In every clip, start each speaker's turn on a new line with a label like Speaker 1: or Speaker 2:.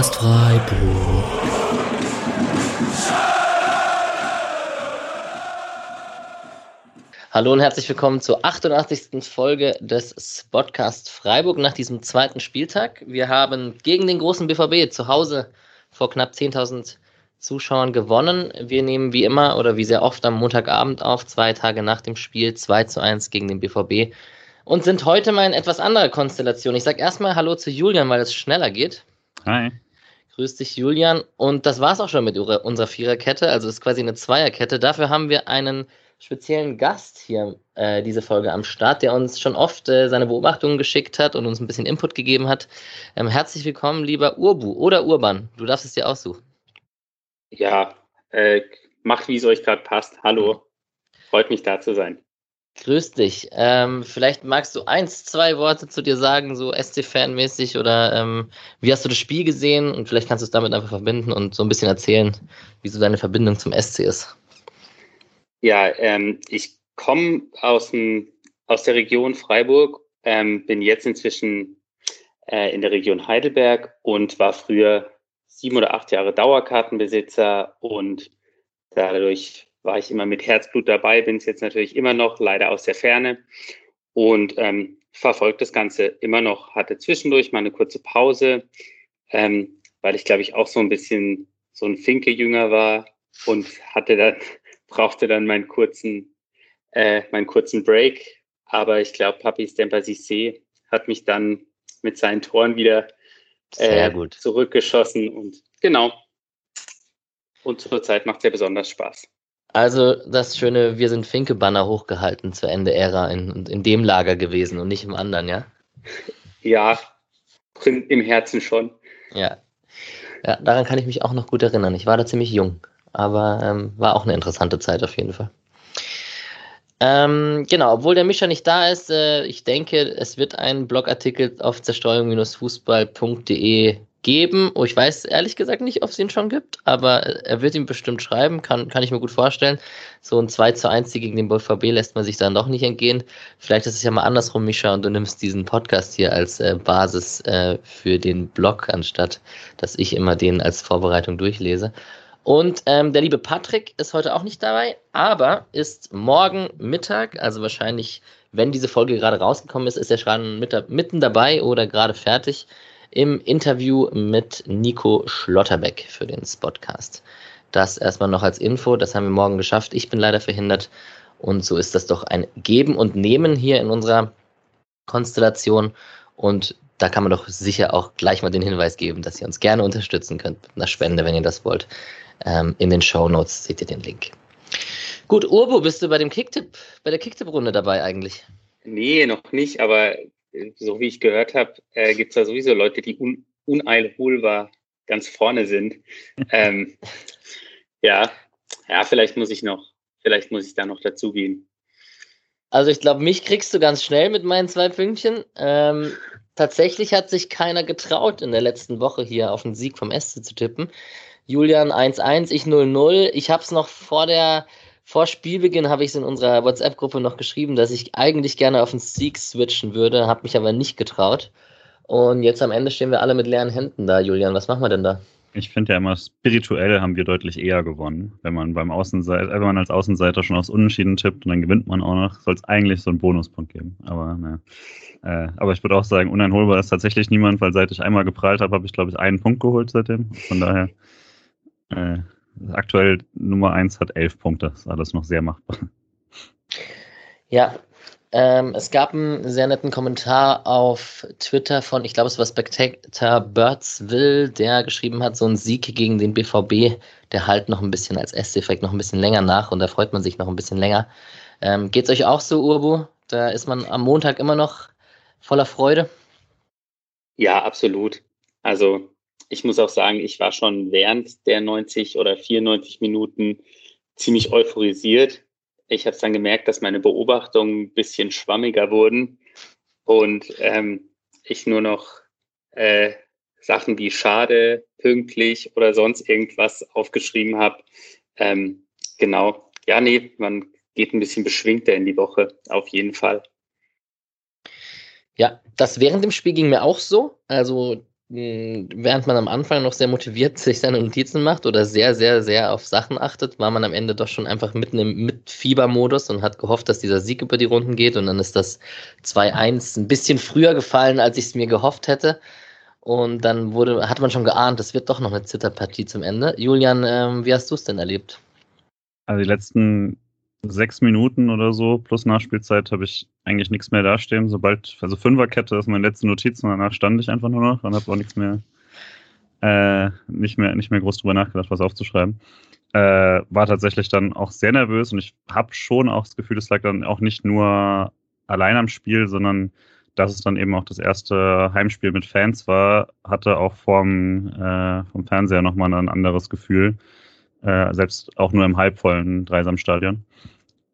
Speaker 1: Podcast Freiburg. Hallo und herzlich willkommen zur 88. Folge des Podcast Freiburg nach diesem zweiten Spieltag. Wir haben gegen den großen BVB zu Hause vor knapp 10.000 Zuschauern gewonnen. Wir nehmen wie immer oder wie sehr oft am Montagabend auf, zwei Tage nach dem Spiel 2 zu 1 gegen den BVB und sind heute mal in etwas anderer Konstellation. Ich sage erstmal Hallo zu Julian, weil es schneller geht.
Speaker 2: Hi.
Speaker 1: Grüß dich, Julian. Und das war es auch schon mit unserer Viererkette. Also es ist quasi eine Zweierkette. Dafür haben wir einen speziellen Gast hier äh, diese Folge am Start, der uns schon oft äh, seine Beobachtungen geschickt hat und uns ein bisschen Input gegeben hat. Ähm, herzlich willkommen, lieber Urbu oder Urban. Du darfst es dir aussuchen.
Speaker 3: Ja, äh, macht, wie es euch gerade passt. Hallo. Freut mich, da zu sein.
Speaker 1: Grüß dich. Ähm, vielleicht magst du eins, zwei Worte zu dir sagen, so SC-Fan-mäßig oder ähm, wie hast du das Spiel gesehen und vielleicht kannst du es damit einfach verbinden und so ein bisschen erzählen, wie so deine Verbindung zum SC ist.
Speaker 3: Ja, ähm, ich komme aus, aus der Region Freiburg, ähm, bin jetzt inzwischen äh, in der Region Heidelberg und war früher sieben oder acht Jahre Dauerkartenbesitzer und dadurch war ich immer mit Herzblut dabei, bin es jetzt natürlich immer noch, leider aus der Ferne und ähm, verfolge das Ganze immer noch. Hatte zwischendurch mal eine kurze Pause, ähm, weil ich glaube ich auch so ein bisschen so ein Finke-Jünger war und hatte dann, brauchte dann meinen kurzen, äh, meinen kurzen Break. Aber ich glaube, Papi Stemper Cissé hat mich dann mit seinen Toren wieder äh, zurückgeschossen und genau. Und zurzeit macht es ja besonders Spaß.
Speaker 1: Also das schöne Wir sind Finke-Banner hochgehalten zur Ende-Ära in, in dem Lager gewesen und nicht im anderen, ja?
Speaker 3: Ja, im Herzen schon.
Speaker 1: Ja. Ja, daran kann ich mich auch noch gut erinnern. Ich war da ziemlich jung, aber ähm, war auch eine interessante Zeit auf jeden Fall. Ähm, genau, obwohl der Mischer nicht da ist, äh, ich denke, es wird einen Blogartikel auf zerstreuung-fußball.de geben. Oh, ich weiß ehrlich gesagt nicht, ob es ihn schon gibt, aber er wird ihn bestimmt schreiben, kann, kann ich mir gut vorstellen. So ein 2 zu 1 gegen den BVB lässt man sich dann doch nicht entgehen. Vielleicht ist es ja mal andersrum, Mischa, und du nimmst diesen Podcast hier als äh, Basis äh, für den Blog, anstatt dass ich immer den als Vorbereitung durchlese. Und ähm, der liebe Patrick ist heute auch nicht dabei, aber ist morgen Mittag, also wahrscheinlich, wenn diese Folge gerade rausgekommen ist, ist er schon mit, mitten dabei oder gerade fertig im Interview mit Nico Schlotterbeck für den Spotcast. Das erstmal noch als Info, das haben wir morgen geschafft. Ich bin leider verhindert und so ist das doch ein Geben und Nehmen hier in unserer Konstellation und da kann man doch sicher auch gleich mal den Hinweis geben, dass ihr uns gerne unterstützen könnt mit einer Spende, wenn ihr das wollt. Ähm, in den Show Notes seht ihr den Link. Gut, Urbo, bist du bei dem Kicktipp, bei der Kicktipp-Runde dabei eigentlich?
Speaker 3: Nee, noch nicht, aber so wie ich gehört habe, äh, gibt es da sowieso Leute, die un uneilholbar ganz vorne sind. ähm, ja, ja, vielleicht muss ich noch, vielleicht muss ich da noch dazugehen.
Speaker 1: Also ich glaube, mich kriegst du ganz schnell mit meinen zwei Pünktchen. Ähm, tatsächlich hat sich keiner getraut, in der letzten Woche hier auf den Sieg vom SC zu tippen. Julian 1-1, ich 0-0. Ich habe es noch vor der vor Spielbeginn habe ich es in unserer WhatsApp-Gruppe noch geschrieben, dass ich eigentlich gerne auf den Sieg switchen würde, habe mich aber nicht getraut. Und jetzt am Ende stehen wir alle mit leeren Händen da, Julian. Was machen wir denn da?
Speaker 2: Ich finde ja immer, spirituell haben wir deutlich eher gewonnen. Wenn man beim Außenseiter, wenn man als Außenseiter schon aus Unentschieden tippt und dann gewinnt man auch noch, soll es eigentlich so einen Bonuspunkt geben. Aber ne. Äh, aber ich würde auch sagen, uneinholbar ist tatsächlich niemand, weil seit ich einmal geprallt habe, habe ich, glaube ich, einen Punkt geholt seitdem. Von daher äh, aktuell Nummer 1 hat elf Punkte. Das ist alles noch sehr machbar.
Speaker 1: Ja, ähm, es gab einen sehr netten Kommentar auf Twitter von, ich glaube, es war Spectator Birdsville, der geschrieben hat, so ein Sieg gegen den BVB, der halt noch ein bisschen als S-Effekt noch ein bisschen länger nach und da freut man sich noch ein bisschen länger. Ähm, es euch auch so, Urbu? Da ist man am Montag immer noch voller Freude?
Speaker 3: Ja, absolut. Also ich muss auch sagen, ich war schon während der 90 oder 94 Minuten ziemlich euphorisiert. Ich habe dann gemerkt, dass meine Beobachtungen ein bisschen schwammiger wurden und ähm, ich nur noch äh, Sachen wie schade, pünktlich oder sonst irgendwas aufgeschrieben habe. Ähm, genau. Ja, nee, man geht ein bisschen beschwingter in die Woche, auf jeden Fall.
Speaker 1: Ja, das während dem Spiel ging mir auch so. Also während man am Anfang noch sehr motiviert sich seine Notizen macht oder sehr, sehr, sehr auf Sachen achtet, war man am Ende doch schon einfach mitten im Mitfiebermodus und hat gehofft, dass dieser Sieg über die Runden geht. Und dann ist das 2-1 ein bisschen früher gefallen, als ich es mir gehofft hätte. Und dann wurde, hat man schon geahnt, es wird doch noch eine Zitterpartie zum Ende. Julian, ähm, wie hast du es denn erlebt?
Speaker 2: Also die letzten sechs Minuten oder so plus Nachspielzeit habe ich eigentlich nichts mehr dastehen. Sobald, also Fünferkette ist meine letzte Notiz und danach stand ich einfach nur noch und habe auch nichts mehr, äh, nicht mehr, nicht mehr groß drüber nachgedacht, was aufzuschreiben. Äh, war tatsächlich dann auch sehr nervös und ich habe schon auch das Gefühl, es lag dann auch nicht nur allein am Spiel, sondern dass es dann eben auch das erste Heimspiel mit Fans war, hatte auch vom, äh, vom Fernseher nochmal ein anderes Gefühl äh, selbst auch nur im halbvollen Dreisamstadion.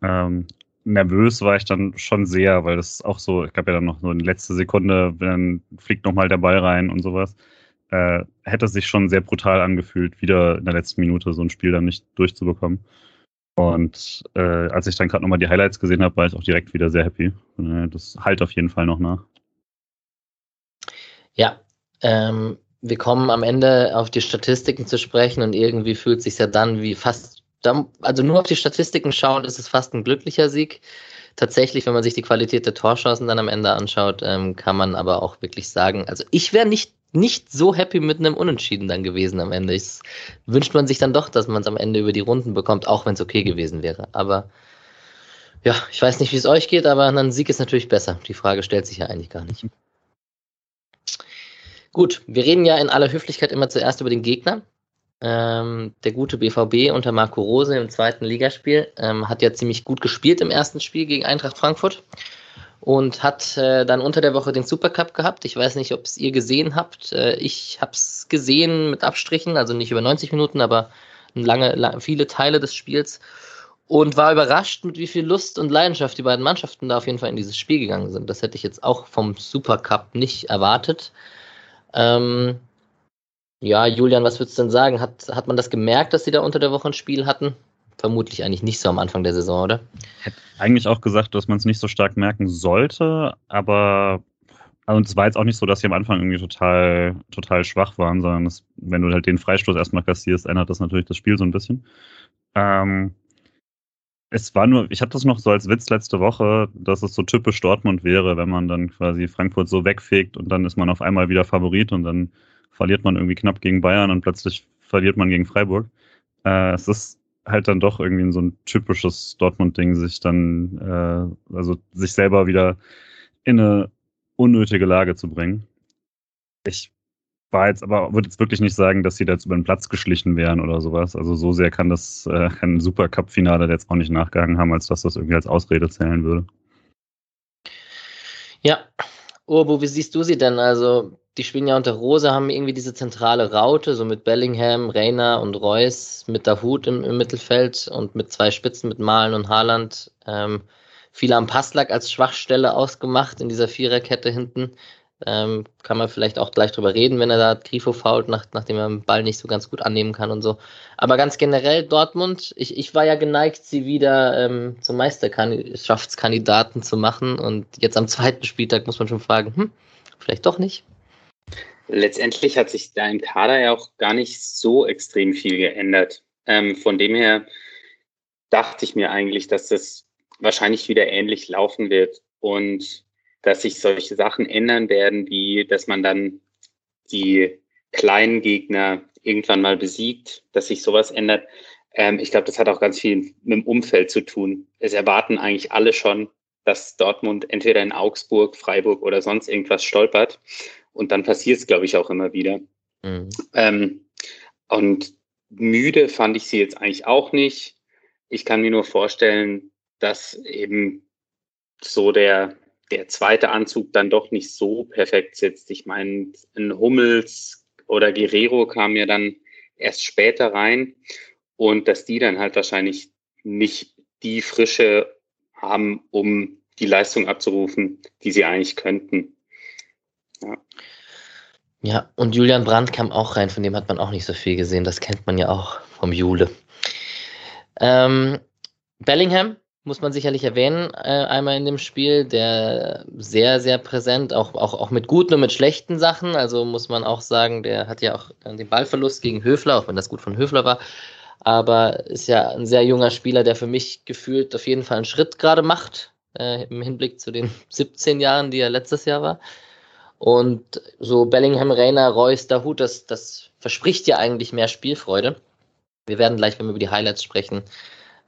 Speaker 2: Ähm, nervös war ich dann schon sehr, weil das auch so, ich gab ja dann noch so eine letzte Sekunde, dann fliegt nochmal der Ball rein und sowas. Äh, hätte sich schon sehr brutal angefühlt, wieder in der letzten Minute so ein Spiel dann nicht durchzubekommen. Und äh, als ich dann gerade nochmal die Highlights gesehen habe, war ich auch direkt wieder sehr happy. Äh, das halt auf jeden Fall noch nach.
Speaker 1: Ja, ähm, wir kommen am Ende auf die Statistiken zu sprechen und irgendwie fühlt sich ja dann wie fast, also nur auf die Statistiken schauen, ist es fast ein glücklicher Sieg. Tatsächlich, wenn man sich die Qualität der Torchancen dann am Ende anschaut, ähm, kann man aber auch wirklich sagen, also ich wäre nicht nicht so happy mit einem Unentschieden dann gewesen am Ende. Ich, wünscht man sich dann doch, dass man es am Ende über die Runden bekommt, auch wenn es okay gewesen wäre. Aber ja, ich weiß nicht, wie es euch geht, aber ein Sieg ist natürlich besser. Die Frage stellt sich ja eigentlich gar nicht. Gut, wir reden ja in aller Höflichkeit immer zuerst über den Gegner. Ähm, der gute BVB unter Marco Rose im zweiten Ligaspiel ähm, hat ja ziemlich gut gespielt im ersten Spiel gegen Eintracht Frankfurt und hat äh, dann unter der Woche den Supercup gehabt. Ich weiß nicht, ob es ihr gesehen habt. Äh, ich habe es gesehen mit Abstrichen, also nicht über 90 Minuten, aber lange, lange, viele Teile des Spiels und war überrascht, mit wie viel Lust und Leidenschaft die beiden Mannschaften da auf jeden Fall in dieses Spiel gegangen sind. Das hätte ich jetzt auch vom Supercup nicht erwartet. Ähm, ja, Julian, was würdest du denn sagen? Hat, hat man das gemerkt, dass sie da unter der Woche ein Spiel hatten? Vermutlich eigentlich nicht so am Anfang der Saison, oder?
Speaker 2: Hätte eigentlich auch gesagt, dass man es nicht so stark merken sollte, aber also es war jetzt auch nicht so, dass sie am Anfang irgendwie total, total schwach waren, sondern das, wenn du halt den Freistoß erstmal kassierst, ändert das natürlich das Spiel so ein bisschen. Ähm, es war nur, ich hatte das noch so als Witz letzte Woche, dass es so typisch Dortmund wäre, wenn man dann quasi Frankfurt so wegfegt und dann ist man auf einmal wieder Favorit und dann verliert man irgendwie knapp gegen Bayern und plötzlich verliert man gegen Freiburg. Äh, es ist halt dann doch irgendwie so ein typisches Dortmund-Ding, sich dann, äh, also sich selber wieder in eine unnötige Lage zu bringen. Ich war jetzt aber, würde jetzt wirklich nicht sagen, dass sie da jetzt über den Platz geschlichen wären oder sowas. Also so sehr kann das äh, kein Supercup-Finale jetzt auch nicht nachgegangen haben, als dass das irgendwie als Ausrede zählen würde.
Speaker 1: Ja, Urbo, wie siehst du sie denn? Also, die spielen ja unter Rose, haben irgendwie diese zentrale Raute, so mit Bellingham, Reiner und Reus, mit Dahut im, im Mittelfeld und mit zwei Spitzen, mit Malen und Haaland. Ähm, viele am Passlack als Schwachstelle ausgemacht in dieser Viererkette hinten. Ähm, kann man vielleicht auch gleich drüber reden, wenn er da Grifo fault, nach, nachdem er den Ball nicht so ganz gut annehmen kann und so. Aber ganz generell Dortmund, ich, ich war ja geneigt, sie wieder ähm, zum Meisterschaftskandidaten zu machen. Und jetzt am zweiten Spieltag muss man schon fragen, hm, vielleicht doch nicht.
Speaker 3: Letztendlich hat sich da im Kader ja auch gar nicht so extrem viel geändert. Ähm, von dem her dachte ich mir eigentlich, dass das wahrscheinlich wieder ähnlich laufen wird. Und dass sich solche Sachen ändern werden, wie dass man dann die kleinen Gegner irgendwann mal besiegt, dass sich sowas ändert. Ähm, ich glaube, das hat auch ganz viel mit dem Umfeld zu tun. Es erwarten eigentlich alle schon, dass Dortmund entweder in Augsburg, Freiburg oder sonst irgendwas stolpert. Und dann passiert es, glaube ich, auch immer wieder. Mhm. Ähm, und müde fand ich sie jetzt eigentlich auch nicht. Ich kann mir nur vorstellen, dass eben so der, der zweite Anzug dann doch nicht so perfekt sitzt. Ich meine, ein Hummels oder Guerrero kam ja dann erst später rein und dass die dann halt wahrscheinlich nicht die Frische haben, um die Leistung abzurufen, die sie eigentlich könnten.
Speaker 1: Ja. Ja, und Julian Brandt kam auch rein, von dem hat man auch nicht so viel gesehen. Das kennt man ja auch vom Jule. Ähm, Bellingham muss man sicherlich erwähnen, äh, einmal in dem Spiel, der sehr, sehr präsent, auch, auch, auch mit guten und mit schlechten Sachen. Also muss man auch sagen, der hat ja auch den Ballverlust gegen Höfler, auch wenn das gut von Höfler war. Aber ist ja ein sehr junger Spieler, der für mich gefühlt auf jeden Fall einen Schritt gerade macht, äh, im Hinblick zu den 17 Jahren, die er letztes Jahr war. Und so Bellingham, Reiner, Reus, Dahut, das, das verspricht ja eigentlich mehr Spielfreude. Wir werden gleich, wenn wir über die Highlights sprechen,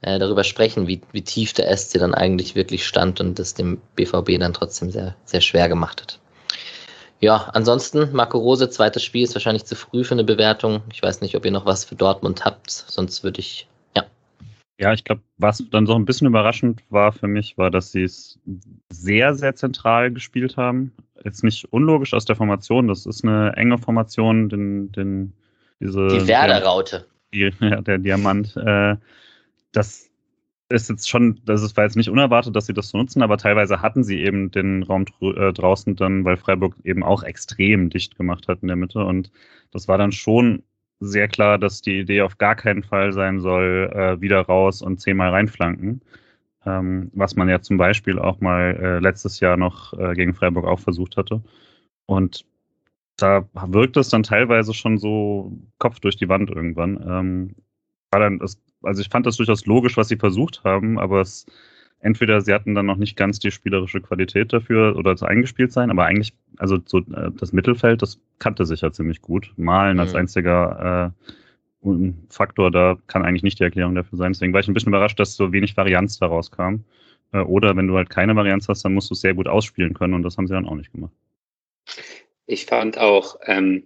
Speaker 1: äh, darüber sprechen, wie, wie tief der SC dann eigentlich wirklich stand und das dem BVB dann trotzdem sehr, sehr schwer gemacht hat. Ja, ansonsten, Marco Rose, zweites Spiel ist wahrscheinlich zu früh für eine Bewertung. Ich weiß nicht, ob ihr noch was für Dortmund habt, sonst würde ich, ja.
Speaker 2: Ja, ich glaube, was dann so ein bisschen überraschend war für mich, war, dass sie es sehr, sehr zentral gespielt haben. Jetzt nicht unlogisch aus der Formation, das ist eine enge Formation, den, den, diese.
Speaker 1: Die Werder-Raute.
Speaker 2: Die, ja, der Diamant. Äh, das ist jetzt schon, das ist, war jetzt nicht unerwartet, dass sie das so nutzen, aber teilweise hatten sie eben den Raum äh, draußen dann, weil Freiburg eben auch extrem dicht gemacht hat in der Mitte. Und das war dann schon sehr klar, dass die Idee auf gar keinen Fall sein soll, äh, wieder raus und zehnmal reinflanken. Ähm, was man ja zum Beispiel auch mal äh, letztes Jahr noch äh, gegen Freiburg auch versucht hatte. Und da wirkt es dann teilweise schon so Kopf durch die Wand irgendwann. Ähm, war dann, es also ich fand das durchaus logisch, was sie versucht haben, aber es entweder sie hatten dann noch nicht ganz die spielerische Qualität dafür oder zu eingespielt sein, aber eigentlich, also so äh, das Mittelfeld, das kannte sich ja ziemlich gut. Malen mhm. als einziger äh, Faktor, da kann eigentlich nicht die Erklärung dafür sein. Deswegen war ich ein bisschen überrascht, dass so wenig Varianz daraus kam. Äh, oder wenn du halt keine Varianz hast, dann musst du es sehr gut ausspielen können und das haben sie dann auch nicht gemacht.
Speaker 3: Ich fand auch, ähm,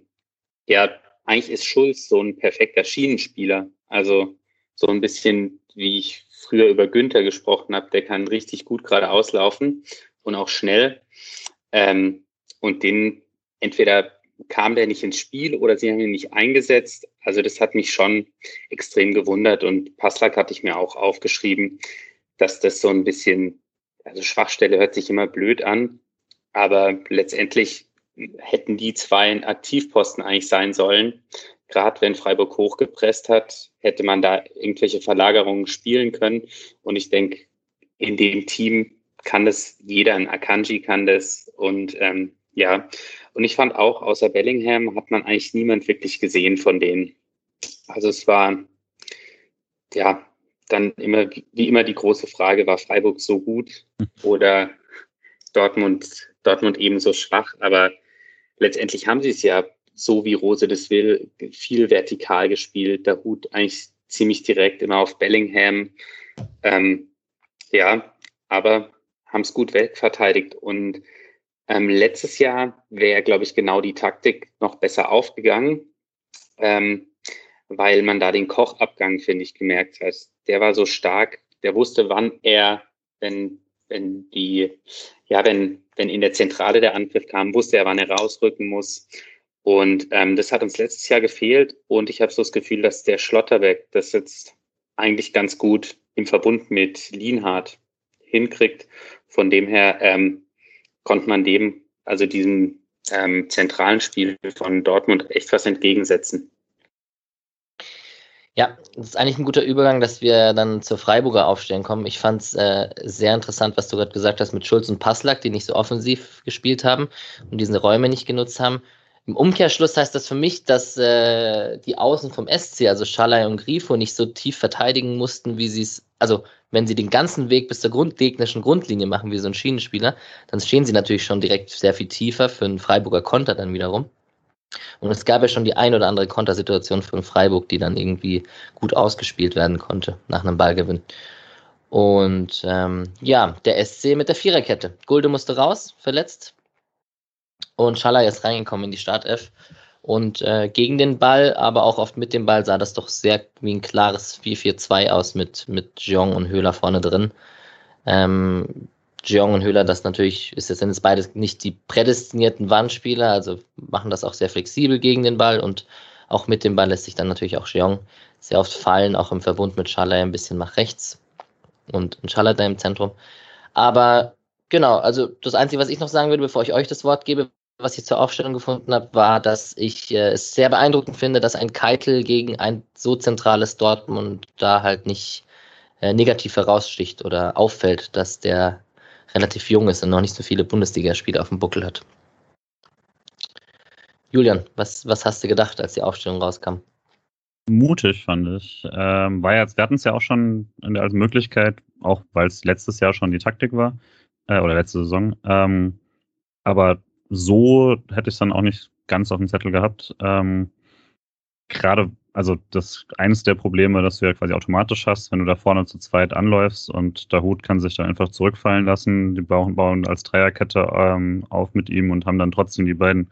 Speaker 3: ja, eigentlich ist Schulz so ein perfekter Schienenspieler. Also so ein bisschen, wie ich früher über Günther gesprochen habe, der kann richtig gut gerade auslaufen und auch schnell. Ähm, und den entweder kam der nicht ins Spiel oder sie haben ihn nicht eingesetzt. Also das hat mich schon extrem gewundert und Passlack hatte ich mir auch aufgeschrieben, dass das so ein bisschen, also Schwachstelle hört sich immer blöd an, aber letztendlich hätten die zwei Aktivposten eigentlich sein sollen gerade wenn Freiburg hochgepresst hat, hätte man da irgendwelche Verlagerungen spielen können. Und ich denke, in dem Team kann das jeder, ein Akanji kann das. Und ähm, ja, und ich fand auch, außer Bellingham hat man eigentlich niemand wirklich gesehen von denen. Also es war, ja, dann immer, wie immer die große Frage, war Freiburg so gut oder Dortmund, Dortmund ebenso schwach? Aber letztendlich haben sie es ja so wie Rose das will, viel vertikal gespielt. Der Hut eigentlich ziemlich direkt immer auf Bellingham. Ähm, ja, aber haben es gut wegverteidigt. Und ähm, letztes Jahr wäre, glaube ich, genau die Taktik noch besser aufgegangen, ähm, weil man da den Kochabgang, finde ich, gemerkt hat. Der war so stark, der wusste, wann er, wenn, wenn die, ja, wenn, wenn in der Zentrale der Angriff kam, wusste er, wann er rausrücken muss. Und ähm, das hat uns letztes Jahr gefehlt und ich habe so das Gefühl, dass der Schlotterbeck das jetzt eigentlich ganz gut im Verbund mit Lienhardt hinkriegt. Von dem her ähm, konnte man dem, also diesem ähm, zentralen Spiel von Dortmund echt was entgegensetzen.
Speaker 1: Ja, das ist eigentlich ein guter Übergang, dass wir dann zur Freiburger Aufstellung kommen. Ich fand es äh, sehr interessant, was du gerade gesagt hast mit Schulz und Passlack, die nicht so offensiv gespielt haben und diese Räume nicht genutzt haben. Im Umkehrschluss heißt das für mich, dass äh, die Außen vom SC, also Schalay und Grifo, nicht so tief verteidigen mussten, wie sie es, also wenn sie den ganzen Weg bis zur Grund, gegnerischen Grundlinie machen, wie so ein Schienenspieler, dann stehen sie natürlich schon direkt sehr viel tiefer für einen Freiburger Konter dann wiederum. Und es gab ja schon die ein oder andere Kontersituation für Freiburg, die dann irgendwie gut ausgespielt werden konnte nach einem Ballgewinn. Und ähm, ja, der SC mit der Viererkette. Gulde musste raus, verletzt. Und Schalay ist reingekommen in die Startelf. Und äh, gegen den Ball, aber auch oft mit dem Ball sah das doch sehr wie ein klares 4-4-2 aus mit, mit Jeong und Höhler vorne drin. Ähm, Jeong und Höhler, das natürlich ist jetzt sind jetzt beide nicht die prädestinierten Wandspieler, also machen das auch sehr flexibel gegen den Ball und auch mit dem Ball lässt sich dann natürlich auch Jeong sehr oft fallen, auch im Verbund mit Schalay ein bisschen nach rechts und Schalay da im Zentrum. Aber genau, also das Einzige, was ich noch sagen würde, bevor ich euch das Wort gebe, was ich zur Aufstellung gefunden habe, war, dass ich äh, es sehr beeindruckend finde, dass ein Keitel gegen ein so zentrales Dortmund da halt nicht äh, negativ heraussticht oder auffällt, dass der relativ jung ist und noch nicht so viele Bundesligaspiele auf dem Buckel hat. Julian, was, was hast du gedacht, als die Aufstellung rauskam?
Speaker 2: Mutig, fand ich. Ähm, war jetzt, wir hatten es ja auch schon als Möglichkeit, auch weil es letztes Jahr schon die Taktik war, äh, oder letzte Saison. Ähm, aber so hätte ich es dann auch nicht ganz auf dem Zettel gehabt. Ähm, Gerade, also das eines der Probleme, dass du ja quasi automatisch hast, wenn du da vorne zu zweit anläufst und der Hut kann sich dann einfach zurückfallen lassen. Die bauen, bauen als Dreierkette ähm, auf mit ihm und haben dann trotzdem die beiden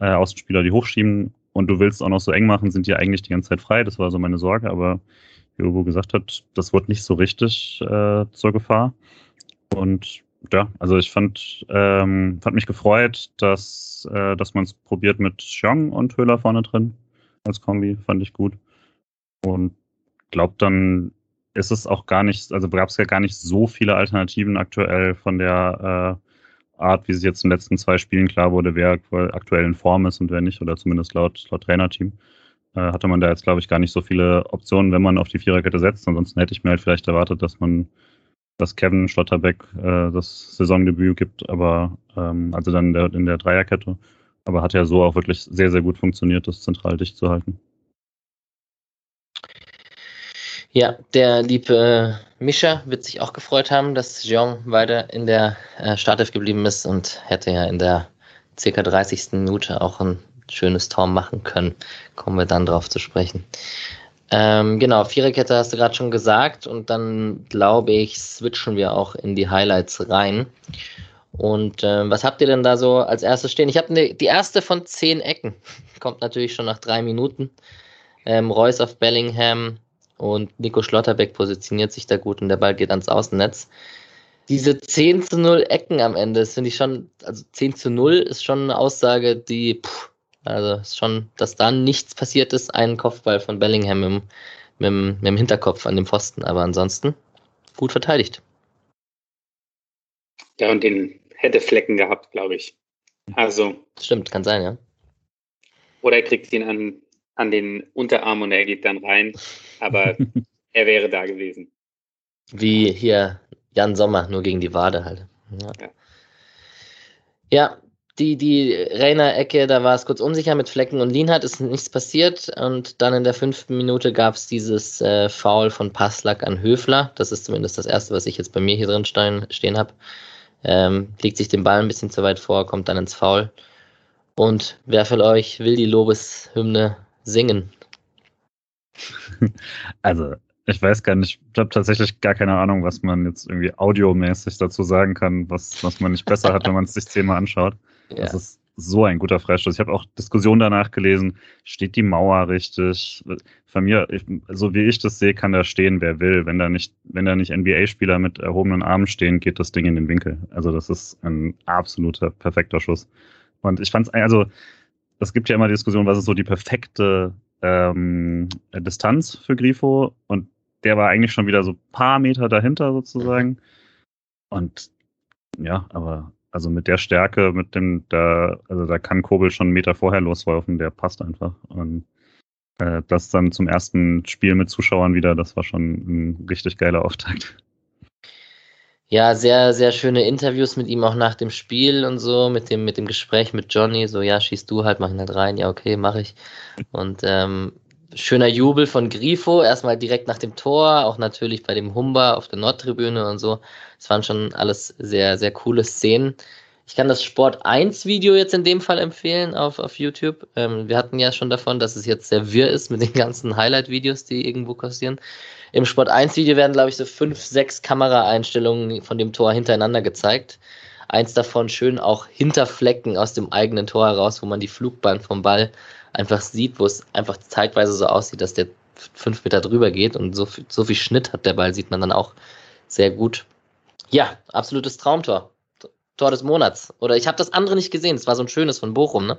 Speaker 2: äh, Außenspieler, die hochschieben und du willst auch noch so eng machen, sind die eigentlich die ganze Zeit frei. Das war so meine Sorge, aber wie Uwe gesagt hat, das wird nicht so richtig äh, zur Gefahr. Und ja, also ich fand, ähm, fand mich gefreut, dass, äh, dass man es probiert mit Xiong und Höhler vorne drin als Kombi, fand ich gut. Und glaube, dann ist es auch gar nicht, also gab es ja gar nicht so viele Alternativen aktuell von der äh, Art, wie es jetzt in den letzten zwei Spielen klar wurde, wer aktuell in Form ist und wer nicht, oder zumindest laut, laut Trainerteam. Äh, hatte man da jetzt, glaube ich, gar nicht so viele Optionen, wenn man auf die Viererkette setzt. Ansonsten hätte ich mir halt vielleicht erwartet, dass man dass Kevin Schlotterbeck äh, das Saisondebüt gibt, aber ähm, also dann in der, in der Dreierkette. Aber hat ja so auch wirklich sehr, sehr gut funktioniert, das zentral dicht zu halten.
Speaker 1: Ja, der liebe Mischa wird sich auch gefreut haben, dass Jean weiter in der äh, Startelf geblieben ist und hätte ja in der ca. 30. Minute auch ein schönes Tor machen können. Kommen wir dann drauf zu sprechen. Ähm, genau, Viererkette hast du gerade schon gesagt und dann glaube ich, switchen wir auch in die Highlights rein. Und äh, was habt ihr denn da so als erstes stehen? Ich habe ne, die erste von zehn Ecken. Kommt natürlich schon nach drei Minuten. Ähm, Reus auf Bellingham und Nico Schlotterbeck positioniert sich da gut und der Ball geht ans Außennetz. Diese 10 zu 0 Ecken am Ende, das finde ich schon, also 10 zu 0 ist schon eine Aussage, die, pff, also ist schon, dass da nichts passiert ist, ein Kopfball von Bellingham mit, mit, mit dem Hinterkopf an dem Pfosten, aber ansonsten gut verteidigt.
Speaker 3: Ja, und den hätte Flecken gehabt, glaube ich. Also.
Speaker 1: Stimmt, kann sein, ja.
Speaker 3: Oder er kriegt ihn an, an den Unterarm und er geht dann rein. Aber er wäre da gewesen.
Speaker 1: Wie hier Jan Sommer, nur gegen die Wade halt. Ja. ja. ja die, die Rainer Ecke, da war es kurz unsicher mit Flecken und Lienhardt, ist nichts passiert. Und dann in der fünften Minute gab es dieses äh, Foul von Passlack an Höfler. Das ist zumindest das erste, was ich jetzt bei mir hier drin stehen, stehen habe ähm, legt sich den Ball ein bisschen zu weit vor, kommt dann ins Foul. Und wer von euch will die Lobeshymne singen?
Speaker 2: Also, ich weiß gar nicht, ich habe tatsächlich gar keine Ahnung, was man jetzt irgendwie audiomäßig dazu sagen kann, was, was man nicht besser hat, wenn man es sich zehnmal anschaut. Ja. Das ist so ein guter Freistoß. Ich habe auch Diskussionen danach gelesen, steht die Mauer richtig? Von mir, ich, so wie ich das sehe, kann da stehen, wer will. Wenn da nicht, wenn da nicht NBA-Spieler mit erhobenen Armen stehen, geht das Ding in den Winkel. Also das ist ein absoluter perfekter Schuss. Und ich fand es, also es gibt ja immer die Diskussion, was ist so die perfekte ähm, Distanz für Grifo und der war eigentlich schon wieder so paar Meter dahinter sozusagen. Und ja, aber also mit der Stärke, mit dem, da, also da kann Kobel schon einen Meter vorher losläufen, der passt einfach. Und äh, das dann zum ersten Spiel mit Zuschauern wieder, das war schon ein richtig geiler Auftakt.
Speaker 1: Ja, sehr, sehr schöne Interviews mit ihm auch nach dem Spiel und so, mit dem, mit dem Gespräch mit Johnny, so, ja, schießt du halt, mach ihn halt rein, ja, okay, mach ich. Und ähm, schöner Jubel von Grifo, erstmal direkt nach dem Tor, auch natürlich bei dem Humba auf der Nordtribüne und so. Es waren schon alles sehr, sehr coole Szenen. Ich kann das Sport 1 Video jetzt in dem Fall empfehlen auf, auf YouTube. Ähm, wir hatten ja schon davon, dass es jetzt sehr wirr ist mit den ganzen Highlight-Videos, die irgendwo kursieren. Im Sport 1 Video werden, glaube ich, so fünf, sechs Kameraeinstellungen von dem Tor hintereinander gezeigt. Eins davon schön auch hinter Flecken aus dem eigenen Tor heraus, wo man die Flugbahn vom Ball einfach sieht, wo es einfach zeitweise so aussieht, dass der fünf Meter drüber geht und so, so viel Schnitt hat der Ball, sieht man dann auch sehr gut. Ja, absolutes Traumtor. Tor des Monats. Oder ich habe das andere nicht gesehen. Es war so ein schönes von Bochum, ne?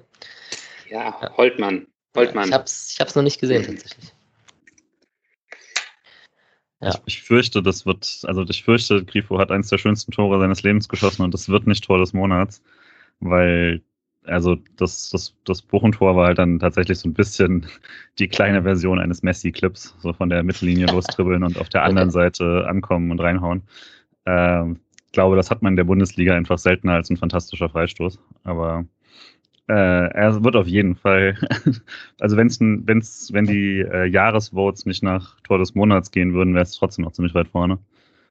Speaker 3: Ja, Holtmann. Holtmann.
Speaker 1: Ja, ich habe es ich hab's noch nicht gesehen, tatsächlich.
Speaker 2: Ja. Ich, ich, fürchte, das wird, also ich fürchte, Grifo hat eines der schönsten Tore seines Lebens geschossen und das wird nicht Tor des Monats, weil also das, das, das Buchentor war halt dann tatsächlich so ein bisschen die kleine Version eines Messi-Clips, so von der Mittellinie lostribbeln und auf der anderen Seite ankommen und reinhauen. Ähm, ich glaube, das hat man in der Bundesliga einfach seltener als ein fantastischer Freistoß. Aber äh, er wird auf jeden Fall, also wenn's, wenn's, wenn die äh, Jahresvotes nicht nach Tor des Monats gehen würden, wäre es trotzdem noch ziemlich weit vorne.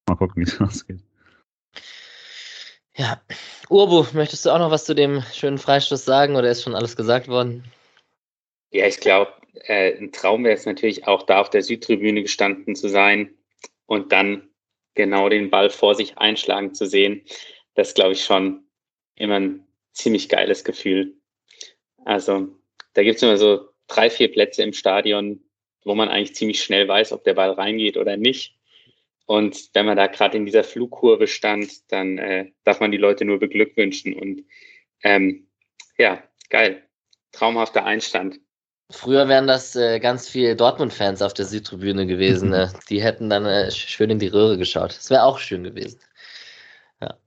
Speaker 2: Mal gucken, wie es ausgeht.
Speaker 1: Ja, Urbu, möchtest du auch noch was zu dem schönen Freistoß sagen oder ist schon alles gesagt worden?
Speaker 3: Ja, ich glaube, äh, ein Traum wäre es natürlich auch da auf der Südtribüne gestanden zu sein und dann genau den Ball vor sich einschlagen zu sehen. Das glaube ich schon immer ein ziemlich geiles Gefühl. Also da gibt es immer so drei, vier Plätze im Stadion, wo man eigentlich ziemlich schnell weiß, ob der Ball reingeht oder nicht. Und wenn man da gerade in dieser Flugkurve stand, dann äh, darf man die Leute nur beglückwünschen. Und ähm, ja, geil. Traumhafter Einstand.
Speaker 1: Früher wären das äh, ganz viele Dortmund-Fans auf der Südtribüne gewesen. Äh, die hätten dann äh, schön in die Röhre geschaut. Das wäre auch schön gewesen.
Speaker 3: Ja.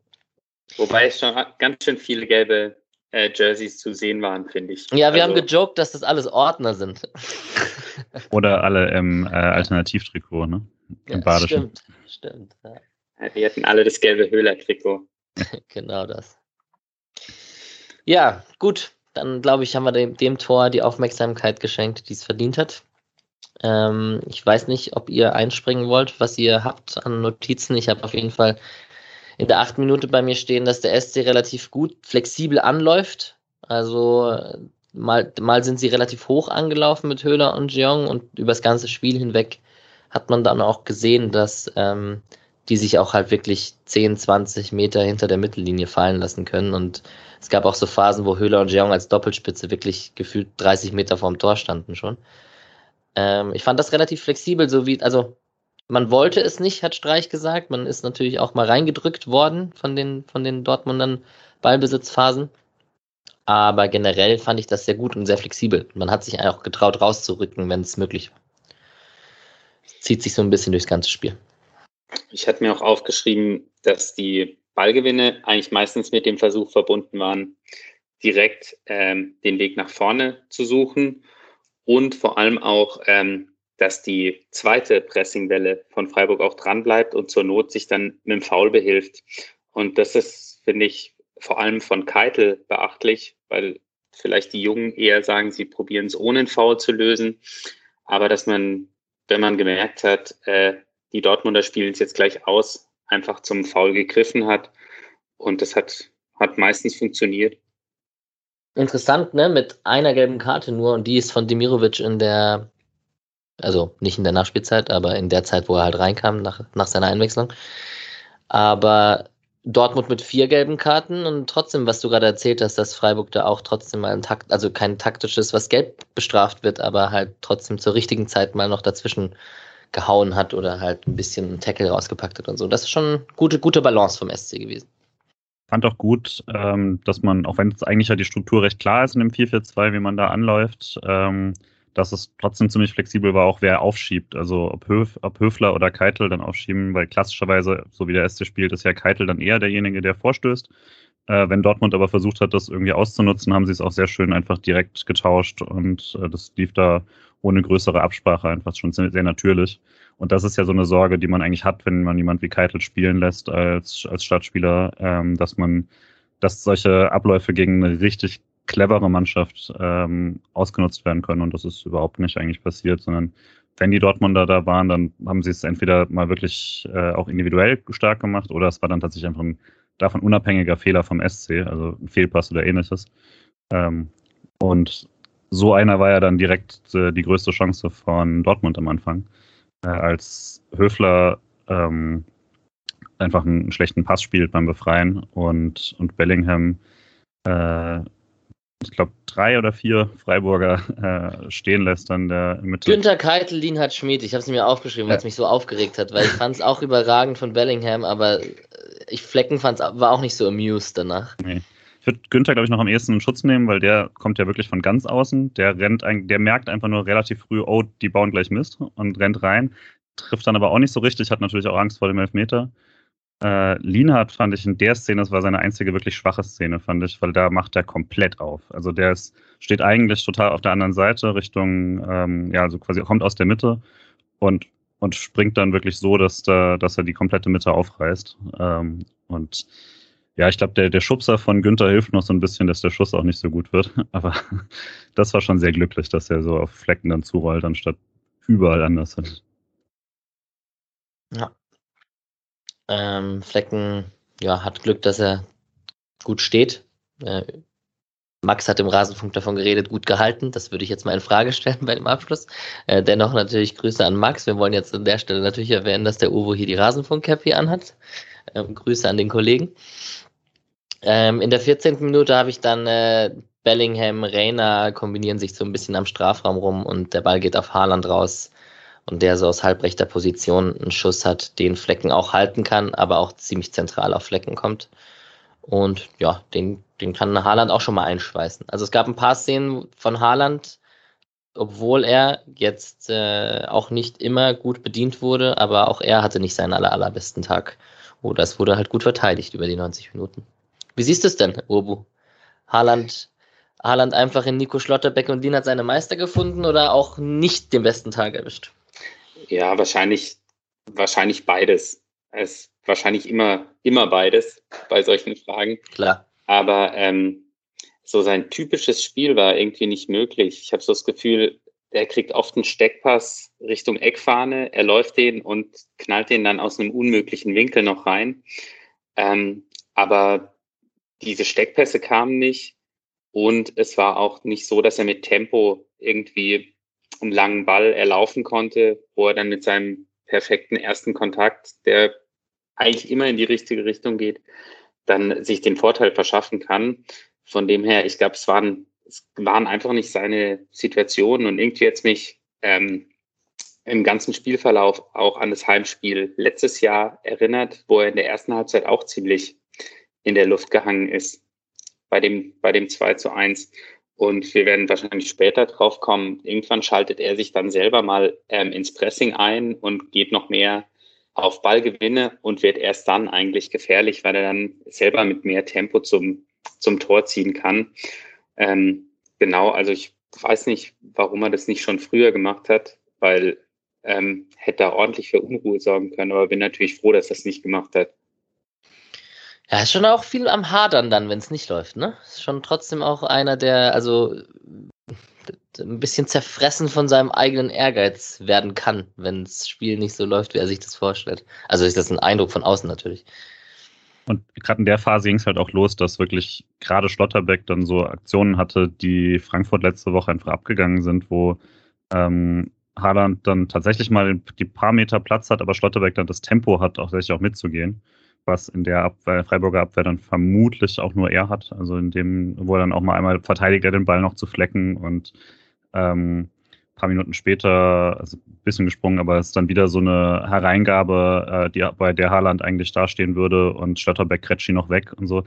Speaker 3: Wobei es schon ganz schön viele gelbe äh, Jerseys zu sehen waren, finde ich.
Speaker 1: Ja, wir also, haben gejoked, dass das alles Ordner sind.
Speaker 2: Oder alle im äh, Alternativtrikot, ne?
Speaker 1: Im ja, Badischen. Stimmt, stimmt. Ja.
Speaker 3: die hatten alle das gelbe Höhler-Trikot.
Speaker 1: genau das. Ja, gut. Dann glaube ich, haben wir dem, dem, Tor die Aufmerksamkeit geschenkt, die es verdient hat. Ähm, ich weiß nicht, ob ihr einspringen wollt, was ihr habt an Notizen. Ich habe auf jeden Fall in der achten Minute bei mir stehen, dass der SC relativ gut flexibel anläuft. Also mal, mal sind sie relativ hoch angelaufen mit Höhler und Jeong und über das ganze Spiel hinweg hat man dann auch gesehen, dass ähm, die sich auch halt wirklich 10, 20 Meter hinter der Mittellinie fallen lassen können. Und es gab auch so Phasen, wo Höhler und Jeong als Doppelspitze wirklich gefühlt 30 Meter vorm Tor standen schon. Ähm, ich fand das relativ flexibel, so wie, also man wollte es nicht, hat Streich gesagt. Man ist natürlich auch mal reingedrückt worden von den, von den Dortmundern Ballbesitzphasen. Aber generell fand ich das sehr gut und sehr flexibel. Man hat sich auch getraut, rauszurücken, wenn es möglich war zieht sich so ein bisschen durchs ganze Spiel.
Speaker 3: Ich hatte mir auch aufgeschrieben, dass die Ballgewinne eigentlich meistens mit dem Versuch verbunden waren, direkt ähm, den Weg nach vorne zu suchen und vor allem auch, ähm, dass die zweite Pressingwelle von Freiburg auch dran bleibt und zur Not sich dann mit dem Foul behilft. Und das ist, finde ich, vor allem von Keitel beachtlich, weil vielleicht die Jungen eher sagen, sie probieren es ohne einen Foul zu lösen, aber dass man wenn man gemerkt hat, äh, die Dortmunder spielen es jetzt gleich aus, einfach zum Foul gegriffen hat. Und das hat, hat meistens funktioniert.
Speaker 1: Interessant, ne? Mit einer gelben Karte nur und die ist von Demirovic in der, also nicht in der Nachspielzeit, aber in der Zeit, wo er halt reinkam nach, nach seiner Einwechslung. Aber Dortmund mit vier gelben Karten und trotzdem, was du gerade erzählt hast, dass Freiburg da auch trotzdem mal ein Takt, also kein taktisches, was gelb bestraft wird, aber halt trotzdem zur richtigen Zeit mal noch dazwischen gehauen hat oder halt ein bisschen einen Tackle rausgepackt hat und so. Das ist schon eine gute, gute Balance vom SC gewesen.
Speaker 2: Fand auch gut, ähm, dass man, auch wenn es eigentlich ja die Struktur recht klar ist in dem 4-4-2, wie man da anläuft, ähm, dass es trotzdem ziemlich flexibel war, auch wer aufschiebt. Also ob, Höf, ob Höfler oder Keitel dann aufschieben, weil klassischerweise, so wie der SC spielt, ist ja Keitel dann eher derjenige, der vorstößt. Äh, wenn Dortmund aber versucht hat, das irgendwie auszunutzen, haben sie es auch sehr schön einfach direkt getauscht und äh, das lief da ohne größere Absprache einfach schon sehr, sehr, natürlich. Und das ist ja so eine Sorge, die man eigentlich hat, wenn man jemand wie Keitel spielen lässt als, als Startspieler, ähm, dass man, dass solche Abläufe gegen eine richtig clevere Mannschaft ähm, ausgenutzt werden können. Und das ist überhaupt nicht eigentlich passiert, sondern wenn die Dortmunder da waren, dann haben sie es entweder mal wirklich äh, auch individuell stark gemacht oder es war dann tatsächlich einfach ein davon unabhängiger Fehler vom SC, also ein Fehlpass oder ähnliches. Ähm, und so einer war ja dann direkt äh, die größte Chance von Dortmund am Anfang, äh, als Höfler ähm, einfach einen schlechten Pass spielt beim Befreien und, und Bellingham äh, ich glaube, drei oder vier Freiburger äh, stehen lässt dann der
Speaker 1: Mitte. Günther Keitel, Lienhard Schmid, ich habe es mir aufgeschrieben, weil es mich so aufgeregt hat, weil ich fand es auch überragend von Bellingham, aber ich Flecken fand's, war auch nicht so amused danach. Nee.
Speaker 2: Ich würde Günther, glaube ich, noch am ehesten in Schutz nehmen, weil der kommt ja wirklich von ganz außen. Der rennt, der merkt einfach nur relativ früh, oh, die bauen gleich Mist und rennt rein, trifft dann aber auch nicht so richtig, hat natürlich auch Angst vor dem Elfmeter. Äh, Lienhardt fand ich in der Szene, das war seine einzige wirklich schwache Szene, fand ich, weil da macht er komplett auf. Also der ist, steht eigentlich total auf der anderen Seite, Richtung, ähm, ja, also quasi kommt aus der Mitte und, und springt dann wirklich so, dass, da, dass er die komplette Mitte aufreißt. Ähm, und ja, ich glaube, der, der Schubser von Günther hilft noch so ein bisschen, dass der Schuss auch nicht so gut wird. Aber das war schon sehr glücklich, dass er so auf Flecken dann zurollt, anstatt überall anders hin.
Speaker 1: Ja, ähm, Flecken ja, hat Glück, dass er gut steht. Äh, Max hat im Rasenfunk davon geredet, gut gehalten. Das würde ich jetzt mal in Frage stellen bei dem Abschluss. Äh, dennoch natürlich Grüße an Max. Wir wollen jetzt an der Stelle natürlich erwähnen, dass der Uwe hier die Rasenfunk-Cap hier anhat. Ähm, Grüße an den Kollegen. Ähm, in der 14. Minute habe ich dann äh, Bellingham, Reina kombinieren sich so ein bisschen am Strafraum rum und der Ball geht auf Haaland raus und der so aus halbrechter Position einen Schuss hat, den Flecken auch halten kann, aber auch ziemlich zentral auf Flecken kommt. Und ja, den, den kann Haaland auch schon mal einschweißen. Also es gab ein paar Szenen von Haaland, obwohl er jetzt äh, auch nicht immer gut bedient wurde, aber auch er hatte nicht seinen aller, allerbesten Tag. Oder es wurde halt gut verteidigt über die 90 Minuten. Wie siehst du es denn, Obu? Haaland, Haaland einfach in Nico Schlotterbeck und Lien hat seine Meister gefunden oder auch nicht den besten Tag erwischt?
Speaker 3: Ja, wahrscheinlich, wahrscheinlich beides. Es ist wahrscheinlich immer, immer beides bei solchen Fragen.
Speaker 1: Klar.
Speaker 3: Aber ähm, so sein typisches Spiel war irgendwie nicht möglich. Ich habe so das Gefühl, er kriegt oft einen Steckpass Richtung Eckfahne, er läuft den und knallt den dann aus einem unmöglichen Winkel noch rein. Ähm, aber diese Steckpässe kamen nicht und es war auch nicht so, dass er mit Tempo irgendwie einen langen Ball erlaufen konnte, wo er dann mit seinem perfekten ersten Kontakt, der eigentlich immer in die richtige Richtung geht, dann sich den Vorteil verschaffen kann. Von dem her, ich glaube, es waren, es waren einfach nicht seine Situationen und irgendwie jetzt mich ähm, im ganzen Spielverlauf auch an das Heimspiel letztes Jahr erinnert, wo er in der ersten Halbzeit auch ziemlich in der Luft gehangen ist bei dem, bei dem 2 zu 1. Und wir werden wahrscheinlich später drauf kommen. Irgendwann schaltet er sich dann selber mal ähm, ins Pressing ein und geht noch mehr auf Ballgewinne und wird erst dann eigentlich gefährlich, weil er dann selber mit mehr Tempo zum, zum Tor ziehen kann. Ähm, genau, also ich weiß nicht, warum er das nicht schon früher gemacht hat, weil ähm, hätte er ordentlich für Unruhe sorgen können, aber bin natürlich froh, dass er es nicht gemacht hat.
Speaker 1: Ja, ist schon auch viel am Hadern dann, wenn es nicht läuft, ne? Ist schon trotzdem auch einer, der, also ein bisschen zerfressen von seinem eigenen Ehrgeiz werden kann, wenn das Spiel nicht so läuft, wie er sich das vorstellt. Also ist das ein Eindruck von außen natürlich.
Speaker 2: Und gerade in der Phase ging es halt auch los, dass wirklich gerade Schlotterbeck dann so Aktionen hatte, die Frankfurt letzte Woche einfach abgegangen sind, wo ähm, Haaland dann tatsächlich mal die paar Meter Platz hat, aber Schlotterbeck dann das Tempo hat, auch tatsächlich auch mitzugehen was in der Abwehr, Freiburger Abwehr dann vermutlich auch nur er hat. Also in dem, wo er dann auch mal einmal verteidigt er den Ball noch zu flecken und ähm, paar Minuten später, also ein bisschen gesprungen, aber es ist dann wieder so eine Hereingabe, äh, die, bei der Haaland eigentlich dastehen würde und Schlotterbeck Kretschi noch weg und so.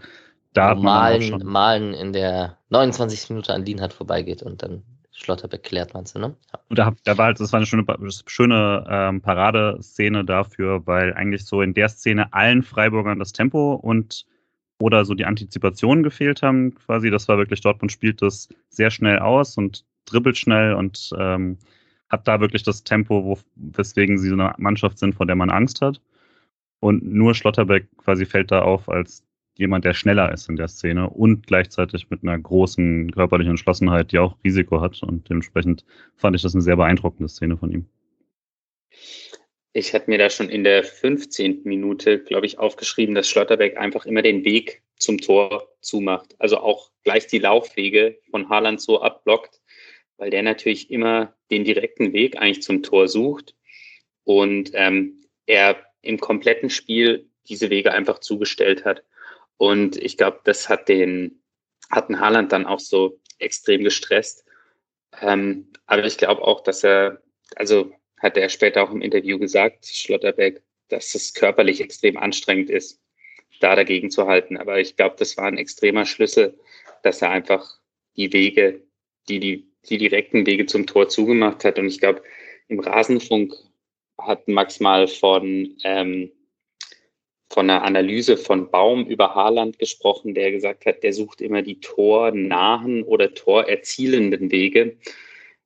Speaker 1: Da Malen, Malen in der 29. Minute an Lienhardt vorbeigeht und dann Schlotterbeck klärt, meinst du, ne?
Speaker 2: Ja. Und da, da war halt, das war eine schöne, schöne ähm, Paradeszene dafür, weil eigentlich so in der Szene allen Freiburgern das Tempo und oder so die Antizipation gefehlt haben, quasi. Das war wirklich, Dortmund spielt das sehr schnell aus und dribbelt schnell und ähm, hat da wirklich das Tempo, wo, weswegen sie so eine Mannschaft sind, vor der man Angst hat. Und nur Schlotterbeck quasi fällt da auf als jemand, der schneller ist in der Szene und gleichzeitig mit einer großen körperlichen Entschlossenheit, die auch Risiko hat. Und dementsprechend fand ich das eine sehr beeindruckende Szene von ihm.
Speaker 3: Ich hatte mir da schon in der 15. Minute, glaube ich, aufgeschrieben, dass Schlotterbeck einfach immer den Weg zum Tor zumacht. Also auch gleich die Laufwege von Haaland so abblockt, weil der natürlich immer den direkten Weg eigentlich zum Tor sucht und ähm, er im kompletten Spiel diese Wege einfach zugestellt hat. Und ich glaube, das hat den, hat den Haaland dann auch so extrem gestresst. Ähm, aber ich glaube auch, dass er, also hat er später auch im Interview gesagt, Schlotterbeck, dass es körperlich extrem anstrengend ist, da dagegen zu halten. Aber ich glaube, das war ein extremer Schlüssel, dass er einfach die Wege, die, die, die direkten Wege zum Tor zugemacht hat. Und ich glaube, im Rasenfunk hat Max mal von ähm, von einer Analyse von Baum über Haaland gesprochen, der gesagt hat, der sucht immer die tornahen oder torerzielenden Wege.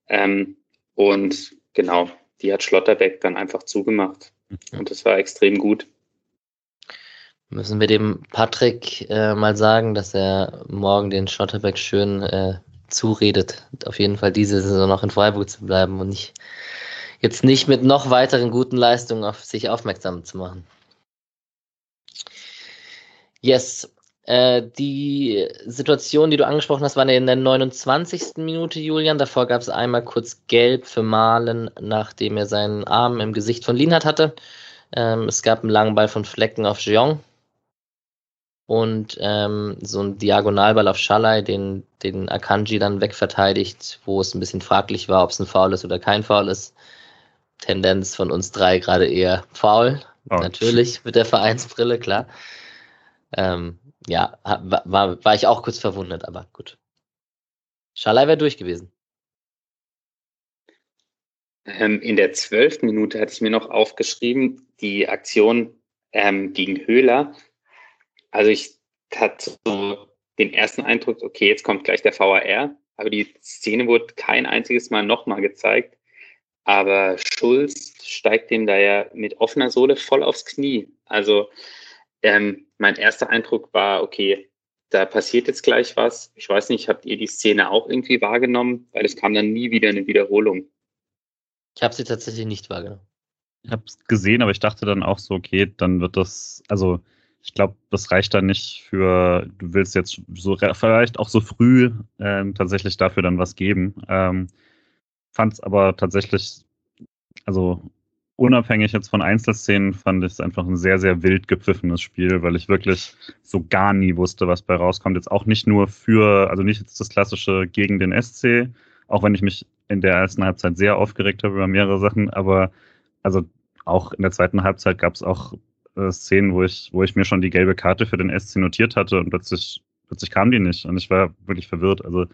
Speaker 3: Ähm, und genau, die hat Schlotterbeck dann einfach zugemacht. Und das war extrem gut.
Speaker 1: Müssen wir dem Patrick äh, mal sagen, dass er morgen den Schlotterbeck schön äh, zuredet, auf jeden Fall diese Saison noch in Freiburg zu bleiben und nicht jetzt nicht mit noch weiteren guten Leistungen auf sich aufmerksam zu machen. Yes. Äh, die Situation, die du angesprochen hast, war in der 29. Minute, Julian. Davor gab es einmal kurz Gelb für Malen, nachdem er seinen Arm im Gesicht von Lienhardt hatte. Ähm, es gab einen langen Ball von Flecken auf Jeong und ähm, so ein Diagonalball auf Schalai, den, den Akanji dann wegverteidigt, wo es ein bisschen fraglich war, ob es ein Foul ist oder kein Foul ist. Tendenz von uns drei gerade eher Foul. Oh. Natürlich mit der Vereinsbrille, klar. Ähm, ja, war, war ich auch kurz verwundert, aber gut. Schalai wäre durch gewesen.
Speaker 3: Ähm, in der zwölften Minute hatte ich mir noch aufgeschrieben, die Aktion ähm, gegen Höhler. Also ich hatte so den ersten Eindruck, okay, jetzt kommt gleich der VAR, aber die Szene wurde kein einziges Mal nochmal gezeigt. Aber Schulz steigt dem da ja mit offener Sohle voll aufs Knie. Also ähm, mein erster Eindruck war, okay, da passiert jetzt gleich was. Ich weiß nicht, habt ihr die Szene auch irgendwie wahrgenommen? Weil es kam dann nie wieder eine Wiederholung.
Speaker 1: Ich habe sie tatsächlich nicht wahrgenommen.
Speaker 2: Ich habe es gesehen, aber ich dachte dann auch so, okay, dann wird das, also ich glaube, das reicht dann nicht für, du willst jetzt so vielleicht auch so früh ähm, tatsächlich dafür dann was geben. Ähm, Fand es aber tatsächlich, also unabhängig jetzt von Einzelszenen, fand ich es einfach ein sehr, sehr wild gepfiffenes Spiel, weil ich wirklich so gar nie wusste, was bei rauskommt. Jetzt auch nicht nur für, also nicht jetzt das klassische gegen den SC, auch wenn ich mich in der ersten Halbzeit sehr aufgeregt habe über mehrere Sachen, aber also auch in der zweiten Halbzeit gab es auch äh, Szenen, wo ich, wo ich mir schon die gelbe Karte für den SC notiert hatte und plötzlich, plötzlich kam die nicht und ich war wirklich verwirrt. Also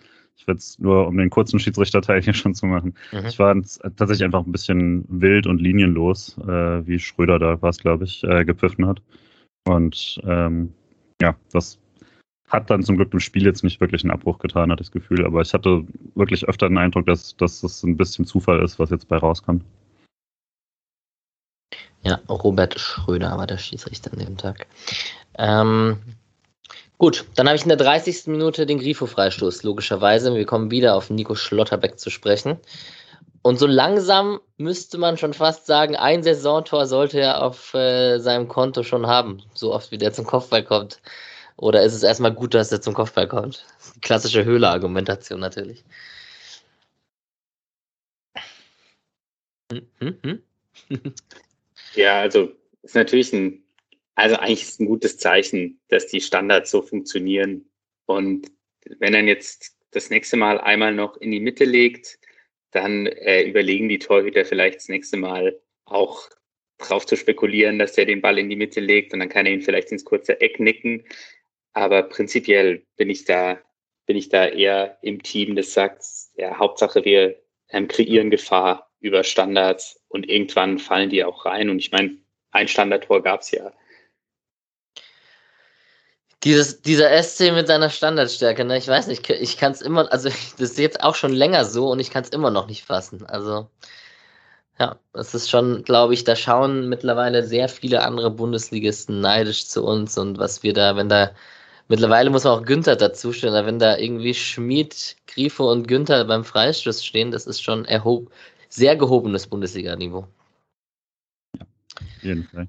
Speaker 2: ich würde es nur, um den kurzen Schiedsrichterteil hier schon zu machen. Mhm. Ich war tatsächlich einfach ein bisschen wild und linienlos, äh, wie Schröder da war es, glaube ich, äh, gepfiffen hat. Und ähm, ja, das hat dann zum Glück im Spiel jetzt nicht wirklich einen Abbruch getan, hat das Gefühl. Aber ich hatte wirklich öfter den Eindruck, dass, dass das ein bisschen Zufall ist, was jetzt bei rauskommt.
Speaker 1: Ja, Robert Schröder war der Schiedsrichter an dem Tag. Ähm, Gut, dann habe ich in der 30. Minute den Grifo-Freistoß, logischerweise. Wir kommen wieder auf Nico Schlotterbeck zu sprechen. Und so langsam müsste man schon fast sagen, ein Saisontor sollte er auf äh, seinem Konto schon haben, so oft wie der zum Kopfball kommt. Oder ist es erstmal gut, dass er zum Kopfball kommt? Klassische Höhle-Argumentation natürlich.
Speaker 3: Hm, hm, hm. ja, also ist natürlich ein also eigentlich ist ein gutes Zeichen, dass die Standards so funktionieren. Und wenn er jetzt das nächste Mal einmal noch in die Mitte legt, dann äh, überlegen die Torhüter vielleicht das nächste Mal auch drauf zu spekulieren, dass er den Ball in die Mitte legt und dann kann er ihn vielleicht ins kurze Eck nicken. Aber prinzipiell bin ich da, bin ich da eher im Team, das sagt, ja, Hauptsache wir ähm, kreieren Gefahr über Standards und irgendwann fallen die auch rein. Und ich meine, ein Standardtor gab es ja
Speaker 1: dieses, dieser SC mit seiner Standardstärke, ne? Ich weiß nicht, ich kann es immer, also das ist jetzt auch schon länger so und ich kann es immer noch nicht fassen. Also ja, es ist schon, glaube ich, da schauen mittlerweile sehr viele andere Bundesligisten neidisch zu uns und was wir da, wenn da, mittlerweile muss man auch Günther dazustellen, wenn da irgendwie Schmid, Grifo und Günther beim Freistoß stehen, das ist schon erhob, sehr gehobenes Bundesliga-Niveau.
Speaker 2: Ja, auf jeden Fall.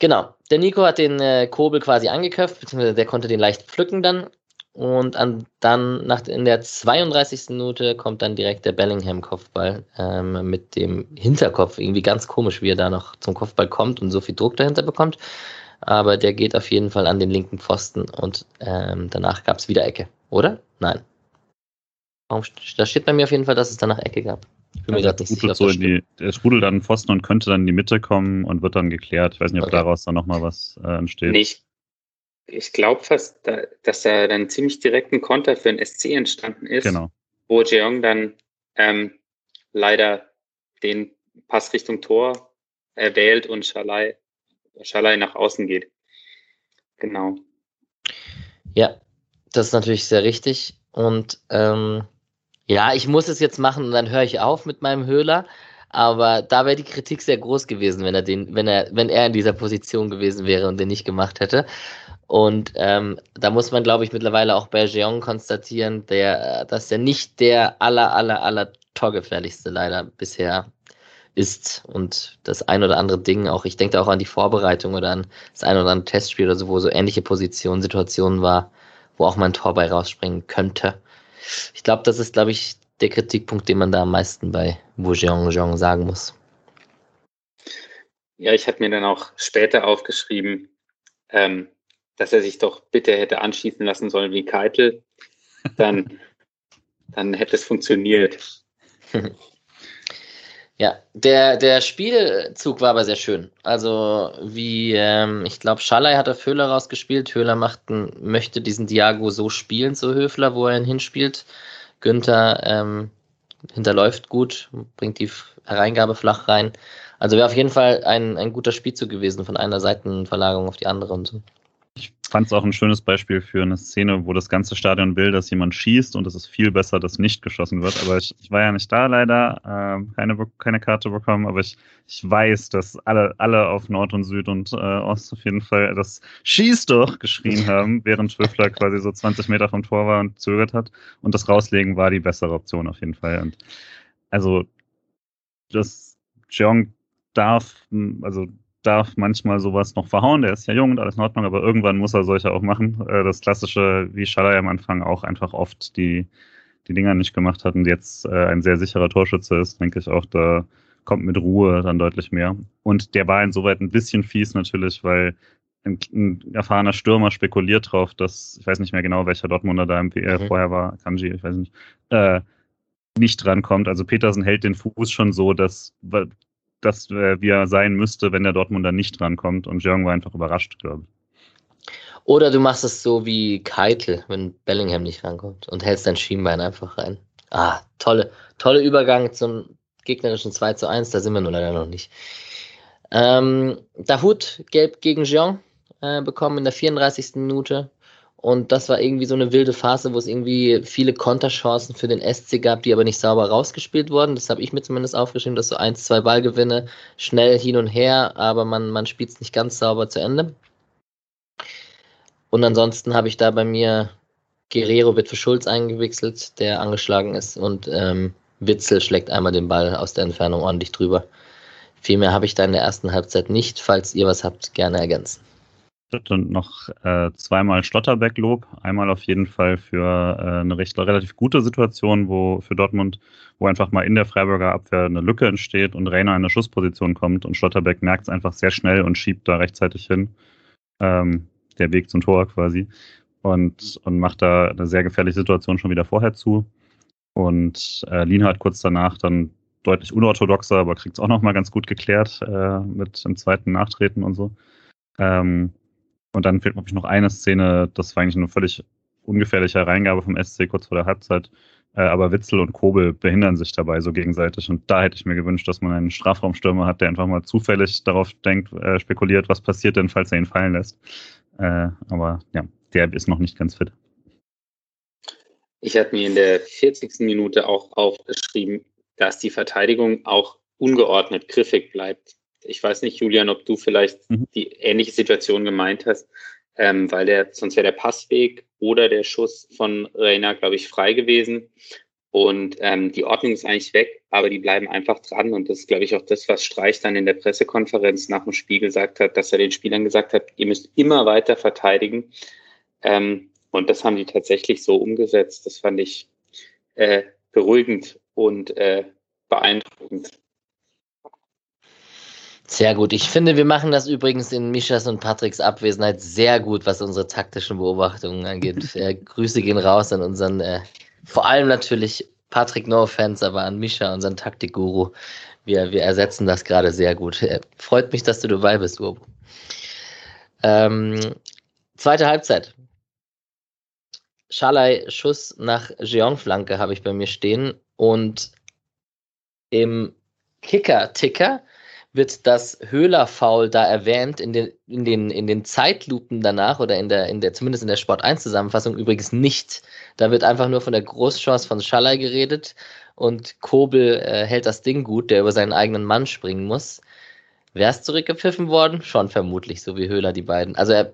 Speaker 1: Genau, der Nico hat den äh, Kobel quasi angeköpft, beziehungsweise der konnte den leicht pflücken dann. Und an, dann nach, in der 32. Minute kommt dann direkt der Bellingham-Kopfball ähm, mit dem Hinterkopf. Irgendwie ganz komisch, wie er da noch zum Kopfball kommt und so viel Druck dahinter bekommt. Aber der geht auf jeden Fall an den linken Pfosten und ähm, danach gab es wieder Ecke, oder? Nein. Da steht bei mir auf jeden Fall, dass es danach Ecke gab.
Speaker 2: Ich bin mir also nicht sicher. So in die, der sprudelt dann Pfosten und könnte dann in die Mitte kommen und wird dann geklärt. Ich weiß nicht, ob okay. daraus dann nochmal was äh, entsteht.
Speaker 3: Nicht. Ich glaube fast, da, dass da dann ziemlich direkt ein Konter für den SC entstanden ist.
Speaker 2: Genau.
Speaker 3: Wo Jeong dann ähm, leider den Pass Richtung Tor äh, wählt und Schalai, Schalai nach außen geht. Genau.
Speaker 1: Ja, das ist natürlich sehr richtig. Und ähm, ja, ich muss es jetzt machen und dann höre ich auf mit meinem Höhler. Aber da wäre die Kritik sehr groß gewesen, wenn er den, wenn er, wenn er in dieser Position gewesen wäre und den nicht gemacht hätte. Und ähm, da muss man, glaube ich, mittlerweile auch bei Jeong konstatieren, der, dass er nicht der aller, aller, aller torgefährlichste leider bisher ist. Und das ein oder andere Ding, auch ich denke auch an die Vorbereitung oder an das ein oder andere Testspiel oder so, wo so ähnliche Positionen, Situationen war, wo auch mal ein Tor bei rausspringen könnte. Ich glaube, das ist, glaube ich, der Kritikpunkt, den man da am meisten bei Wu Jeong sagen muss.
Speaker 3: Ja, ich habe mir dann auch später aufgeschrieben, ähm, dass er sich doch bitte hätte anschießen lassen sollen wie Keitel. Dann, dann hätte es funktioniert.
Speaker 1: Ja, der, der Spielzug war aber sehr schön. Also, wie, ähm, ich glaube, Schallei hat auf Höhler rausgespielt. Höhler macht möchte diesen Diago so spielen, so Höfler, wo er ihn hinspielt. Günther ähm, hinterläuft gut, bringt die Hereingabe flach rein. Also wäre auf jeden Fall ein, ein guter Spielzug gewesen von einer Seitenverlagerung auf die andere und so.
Speaker 2: Ich fand es auch ein schönes Beispiel für eine Szene, wo das ganze Stadion will, dass jemand schießt und es ist viel besser, dass nicht geschossen wird. Aber ich, ich war ja nicht da leider, äh, keine, keine Karte bekommen, aber ich, ich weiß, dass alle, alle auf Nord und Süd und äh, Ost auf jeden Fall das Schieß doch geschrien haben, während Schwifler quasi so 20 Meter vom Tor war und zögert hat. Und das Rauslegen war die bessere Option auf jeden Fall. Und also das Jeong darf, also darf manchmal sowas noch verhauen. Der ist ja jung und alles in Ordnung, aber irgendwann muss er solche auch machen. Äh, das klassische, wie Schaller am Anfang auch einfach oft die, die Dinger nicht gemacht hat und jetzt äh, ein sehr sicherer Torschütze ist, denke ich auch, da kommt mit Ruhe dann deutlich mehr. Und der war insoweit ein bisschen fies natürlich, weil ein, ein erfahrener Stürmer spekuliert drauf, dass, ich weiß nicht mehr genau, welcher Dortmunder da im PR mhm. vorher war, Kanji, ich weiß nicht, äh, nicht drankommt. Also Petersen hält den Fuß schon so, dass das, äh, wie er sein müsste, wenn der Dortmunder nicht drankommt. Und Jörg war einfach überrascht, glaube ich.
Speaker 1: Oder du machst es so wie Keitel, wenn Bellingham nicht rankommt und hältst dein Schienbein einfach rein. Ah, tolle, tolle Übergang zum gegnerischen 2 zu 1, da sind wir nur leider noch nicht. Ähm, Dahut gelb gegen Jean äh, bekommen in der 34. Minute. Und das war irgendwie so eine wilde Phase, wo es irgendwie viele Konterchancen für den SC gab, die aber nicht sauber rausgespielt wurden. Das habe ich mir zumindest aufgeschrieben, dass so eins, zwei Ballgewinne schnell hin und her, aber man, man spielt es nicht ganz sauber zu Ende. Und ansonsten habe ich da bei mir Guerrero wird für Schulz eingewechselt, der angeschlagen ist, und ähm, Witzel schlägt einmal den Ball aus der Entfernung ordentlich drüber. Viel mehr habe ich da in der ersten Halbzeit nicht. Falls ihr was habt, gerne ergänzen
Speaker 2: und noch äh, zweimal Schlotterbeck-Lob. Einmal auf jeden Fall für äh, eine recht, relativ gute Situation, wo für Dortmund, wo einfach mal in der Freiburger Abwehr eine Lücke entsteht und Rainer in eine Schussposition kommt und Schlotterbeck merkt es einfach sehr schnell und schiebt da rechtzeitig hin. Ähm, der Weg zum Tor quasi. Und, und macht da eine sehr gefährliche Situation schon wieder vorher zu. Und äh, Lienhardt kurz danach dann deutlich unorthodoxer, aber kriegt es auch nochmal ganz gut geklärt äh, mit dem zweiten Nachtreten und so. Ähm, und dann fehlt, glaube ich, noch eine Szene, das war eigentlich eine völlig ungefährliche Reingabe vom SC kurz vor der Halbzeit. Äh, aber Witzel und Kobel behindern sich dabei so gegenseitig. Und da hätte ich mir gewünscht, dass man einen Strafraumstürmer hat, der einfach mal zufällig darauf denkt, äh, spekuliert, was passiert denn, falls er ihn fallen lässt. Äh, aber ja, der ist noch nicht ganz fit.
Speaker 3: Ich habe mir in der 40. Minute auch aufgeschrieben, dass die Verteidigung auch ungeordnet griffig bleibt ich weiß nicht, Julian, ob du vielleicht mhm. die ähnliche Situation gemeint hast, ähm, weil der, sonst wäre der Passweg oder der Schuss von Reina, glaube ich, frei gewesen. Und ähm, die Ordnung ist eigentlich weg, aber die bleiben einfach dran. Und das ist, glaube ich, auch das, was Streich dann in der Pressekonferenz nach dem Spiel gesagt hat, dass er den Spielern gesagt hat, ihr müsst immer weiter verteidigen. Ähm, und das haben die tatsächlich so umgesetzt. Das fand ich äh, beruhigend und äh, beeindruckend.
Speaker 1: Sehr gut. Ich finde, wir machen das übrigens in Mischas und Patricks Abwesenheit sehr gut, was unsere taktischen Beobachtungen angeht. äh, Grüße gehen raus an unseren, äh, vor allem natürlich Patrick No Offense, aber an Mischa, unseren Taktikguru. Wir, wir ersetzen das gerade sehr gut. Äh, freut mich, dass du dabei bist, Urbo. Ähm, zweite Halbzeit. Schalai Schuss nach Jeong-Flanke habe ich bei mir stehen und im Kicker-Ticker wird das Höhler-Foul da erwähnt in den, in, den, in den Zeitlupen danach oder in der, in der, zumindest in der Sport 1-Zusammenfassung übrigens nicht. Da wird einfach nur von der Großchance von Schaller geredet und Kobel äh, hält das Ding gut, der über seinen eigenen Mann springen muss. Wäre es zurückgepfiffen worden? Schon vermutlich, so wie Höhler die beiden. Also er,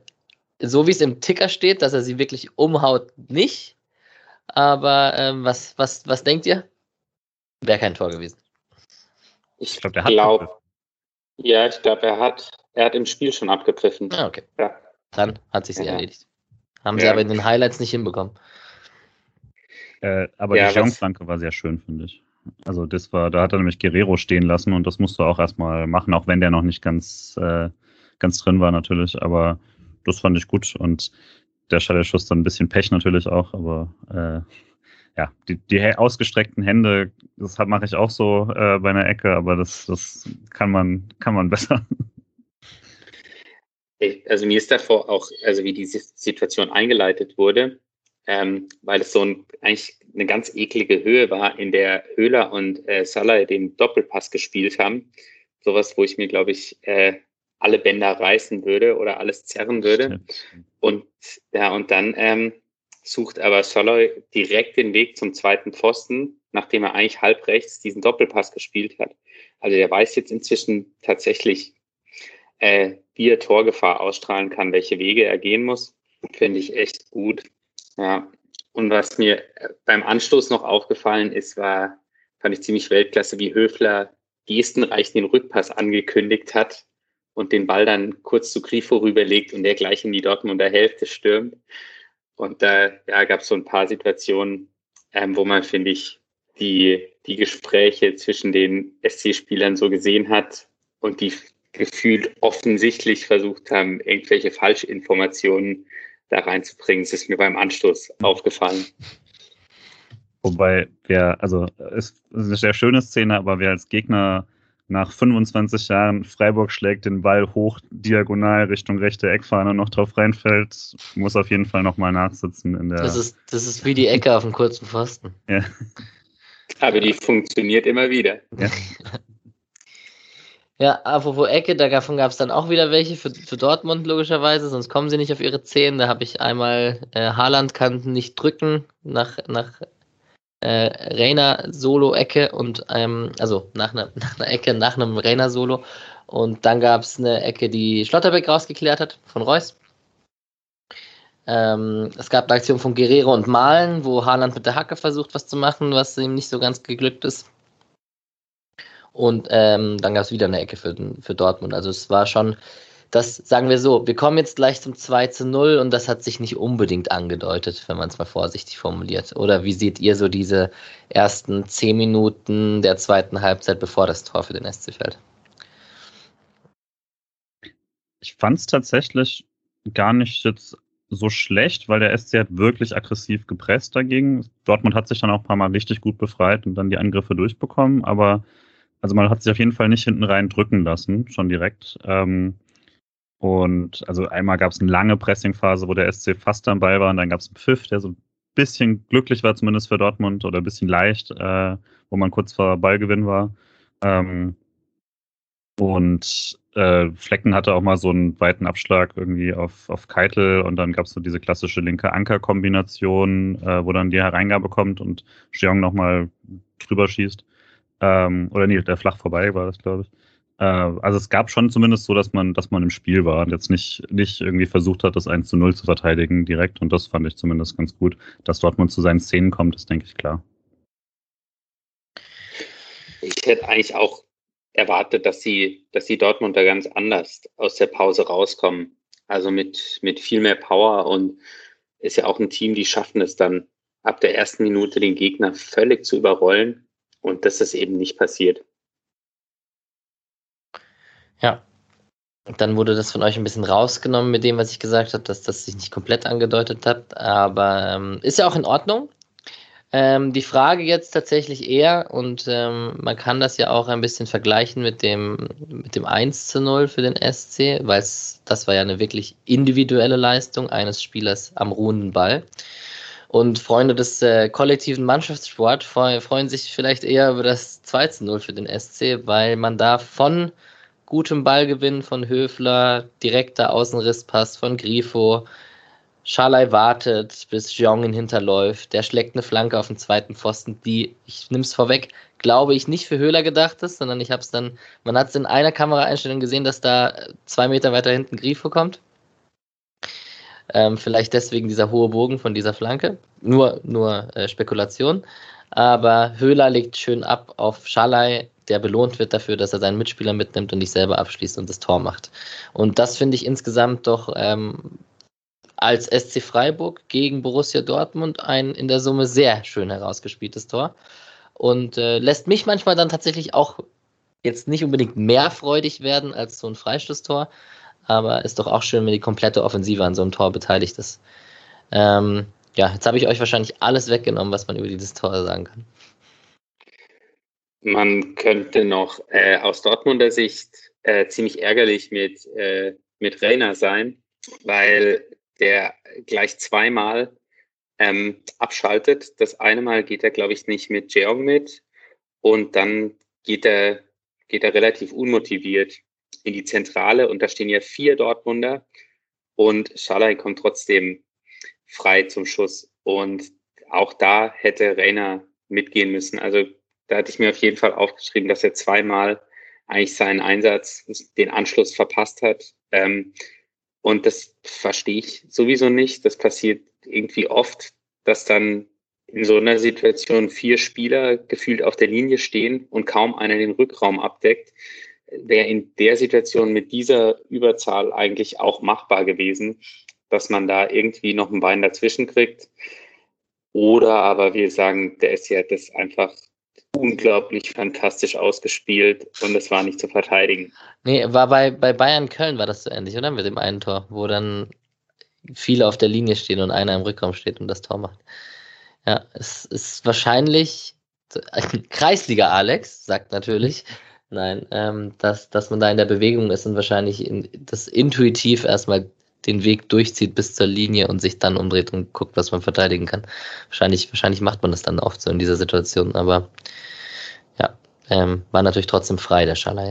Speaker 1: so wie es im Ticker steht, dass er sie wirklich umhaut, nicht. Aber ähm, was, was, was denkt ihr? Wäre kein Tor gewesen.
Speaker 3: Ich glaube, glaub, ja, ich glaube, er hat, er hat im Spiel schon abgepfiffen.
Speaker 1: Ah, okay. Ja. Dann hat sich ja. erledigt. Haben ja. sie aber in den Highlights nicht hinbekommen.
Speaker 2: Äh, aber ja, die Jean-Flanke war sehr schön, finde ich. Also das war, da hat er nämlich Guerrero stehen lassen und das musst du auch erstmal machen, auch wenn der noch nicht ganz, äh, ganz drin war natürlich. Aber das fand ich gut und der Schallschuss dann ein bisschen Pech natürlich auch, aber äh, ja, die, die ausgestreckten Hände, das mache ich auch so äh, bei einer Ecke, aber das, das kann man, kann man besser.
Speaker 3: Also mir ist davor auch, also wie diese Situation eingeleitet wurde, ähm, weil es so ein, eigentlich eine ganz eklige Höhe war, in der Höhler und äh, Salah den Doppelpass gespielt haben. Sowas, wo ich mir, glaube ich, äh, alle Bänder reißen würde oder alles zerren würde. Und ja, und dann ähm, sucht aber Soloy direkt den Weg zum zweiten Pfosten, nachdem er eigentlich halb rechts diesen Doppelpass gespielt hat. Also er weiß jetzt inzwischen tatsächlich, äh, wie er Torgefahr ausstrahlen kann, welche Wege er gehen muss. Finde ich echt gut. Ja. Und was mir beim Anstoß noch aufgefallen ist, war, fand ich ziemlich Weltklasse, wie Höfler gestenreich den Rückpass angekündigt hat und den Ball dann kurz zu Grifo rüberlegt und der gleich in die Dortmunder Hälfte stürmt. Und da ja, gab es so ein paar Situationen, ähm, wo man, finde ich, die, die Gespräche zwischen den SC-Spielern so gesehen hat und die gefühlt offensichtlich versucht haben, irgendwelche Falschinformationen da reinzubringen. Das ist mir beim Anstoß aufgefallen.
Speaker 2: Wobei wer, also es ist eine sehr schöne Szene, aber wer als Gegner nach 25 Jahren Freiburg schlägt den Ball hoch diagonal Richtung rechte Eckfahne noch drauf reinfällt, muss auf jeden Fall nochmal nachsitzen in der.
Speaker 1: Das ist, das ist wie die Ecke auf dem kurzen Pfosten.
Speaker 2: Ja.
Speaker 3: Aber die funktioniert immer wieder.
Speaker 2: Ja.
Speaker 1: Ja, apropos Ecke, davon gab es dann auch wieder welche für, für Dortmund logischerweise, sonst kommen sie nicht auf ihre Zehen. Da habe ich einmal äh, Haaland kann nicht drücken nach, nach äh, Reina Solo-Ecke und ähm, also nach einer, nach einer Ecke, nach einem Reina Solo. Und dann gab es eine Ecke, die Schlotterbeck rausgeklärt hat von Reus. Ähm, es gab eine Aktion von Guerrero und Malen, wo Haaland mit der Hacke versucht, was zu machen, was ihm nicht so ganz geglückt ist. Und ähm, dann gab es wieder eine Ecke für, für Dortmund. Also es war schon, das sagen wir so, wir kommen jetzt gleich zum 2 zu 0 und das hat sich nicht unbedingt angedeutet, wenn man es mal vorsichtig formuliert. Oder wie seht ihr so diese ersten 10 Minuten der zweiten Halbzeit, bevor das Tor für den SC fällt?
Speaker 2: Ich fand es tatsächlich gar nicht jetzt so schlecht, weil der SC hat wirklich aggressiv gepresst dagegen. Dortmund hat sich dann auch ein paar Mal richtig gut befreit und dann die Angriffe durchbekommen, aber also man hat sich auf jeden Fall nicht hinten rein drücken lassen, schon direkt. Ähm, und also einmal gab es eine lange Pressingphase, wo der SC fast am Ball war und dann gab es einen Pfiff, der so ein bisschen glücklich war, zumindest für Dortmund, oder ein bisschen leicht, äh, wo man kurz vor Ballgewinn war. Ähm, und äh, Flecken hatte auch mal so einen weiten Abschlag irgendwie auf, auf Keitel und dann gab es so diese klassische linke Anker-Kombination, äh, wo dann die Hereingabe kommt und Jeong nochmal drüber schießt. Ähm, oder nee, der flach vorbei war das, glaube ich. Äh, also es gab schon zumindest so, dass man, dass man im Spiel war und jetzt nicht, nicht irgendwie versucht hat, das 1 zu 0 zu verteidigen direkt. Und das fand ich zumindest ganz gut. Dass Dortmund zu seinen Szenen kommt, ist, denke ich, klar.
Speaker 3: Ich hätte eigentlich auch erwartet, dass sie, dass die Dortmunder ganz anders aus der Pause rauskommen. Also mit, mit viel mehr Power und ist ja auch ein Team, die schaffen es dann ab der ersten Minute den Gegner völlig zu überrollen und das ist eben nicht passiert.
Speaker 1: Ja. Dann wurde das von euch ein bisschen rausgenommen mit dem, was ich gesagt habe, dass das sich nicht komplett angedeutet hat. Aber ähm, ist ja auch in Ordnung. Ähm, die Frage jetzt tatsächlich eher, und ähm, man kann das ja auch ein bisschen vergleichen mit dem, mit dem 1 zu 0 für den SC, weil das war ja eine wirklich individuelle Leistung eines Spielers am ruhenden Ball. Und Freunde des äh, kollektiven Mannschaftssports freuen sich vielleicht eher über das 2 0 für den SC, weil man da von gutem Ballgewinn von Höfler, direkter Außenrisspass von Grifo. Schalai wartet, bis Jong ihn hinterläuft. Der schlägt eine Flanke auf den zweiten Pfosten, die, ich nehme es vorweg, glaube ich, nicht für Höhler gedacht ist, sondern ich habe es dann, man hat es in einer Kameraeinstellung gesehen, dass da zwei Meter weiter hinten Grifo kommt. Ähm, vielleicht deswegen dieser hohe Bogen von dieser Flanke. Nur, nur äh, Spekulation. Aber Höhler legt schön ab auf Schalai, der belohnt wird dafür, dass er seinen Mitspieler mitnimmt und nicht selber abschließt und das Tor macht. Und das finde ich insgesamt doch ähm, als SC Freiburg gegen Borussia Dortmund ein in der Summe sehr schön herausgespieltes Tor. Und äh, lässt mich manchmal dann tatsächlich auch jetzt nicht unbedingt mehr freudig werden als so ein Freistoßtor. Aber ist doch auch schön, wenn die komplette Offensive an so einem Tor beteiligt ist. Ähm, ja, jetzt habe ich euch wahrscheinlich alles weggenommen, was man über dieses Tor sagen kann.
Speaker 3: Man könnte noch äh, aus Dortmunder Sicht äh, ziemlich ärgerlich mit, äh, mit Rainer sein, weil der gleich zweimal ähm, abschaltet. Das eine Mal geht er, glaube ich, nicht mit Jeong mit und dann geht er, geht er relativ unmotiviert in die Zentrale und da stehen ja vier Dortmunder und Schalai kommt trotzdem frei zum Schuss und auch da hätte Rainer mitgehen müssen. Also da hatte ich mir auf jeden Fall aufgeschrieben, dass er zweimal eigentlich seinen Einsatz, den Anschluss verpasst hat. Ähm, und das verstehe ich sowieso nicht. Das passiert irgendwie oft, dass dann in so einer Situation vier Spieler gefühlt auf der Linie stehen und kaum einer den Rückraum abdeckt. Wäre in der Situation mit dieser Überzahl eigentlich auch machbar gewesen, dass man da irgendwie noch ein Bein dazwischen kriegt. Oder aber wir sagen, der ist ja das einfach unglaublich fantastisch ausgespielt und es war nicht zu verteidigen.
Speaker 1: Nee, war bei, bei Bayern Köln war das so ähnlich, oder? Mit dem einen Tor, wo dann viele auf der Linie stehen und einer im Rückraum steht und das Tor macht. Ja, es ist wahrscheinlich Kreisliga Alex, sagt natürlich. Nein, ähm, dass, dass man da in der Bewegung ist und wahrscheinlich in, das intuitiv erstmal den Weg durchzieht bis zur Linie und sich dann umdreht und guckt, was man verteidigen kann. Wahrscheinlich, wahrscheinlich macht man das dann oft so in dieser Situation, aber ja, ähm, war natürlich trotzdem frei, der Schaller,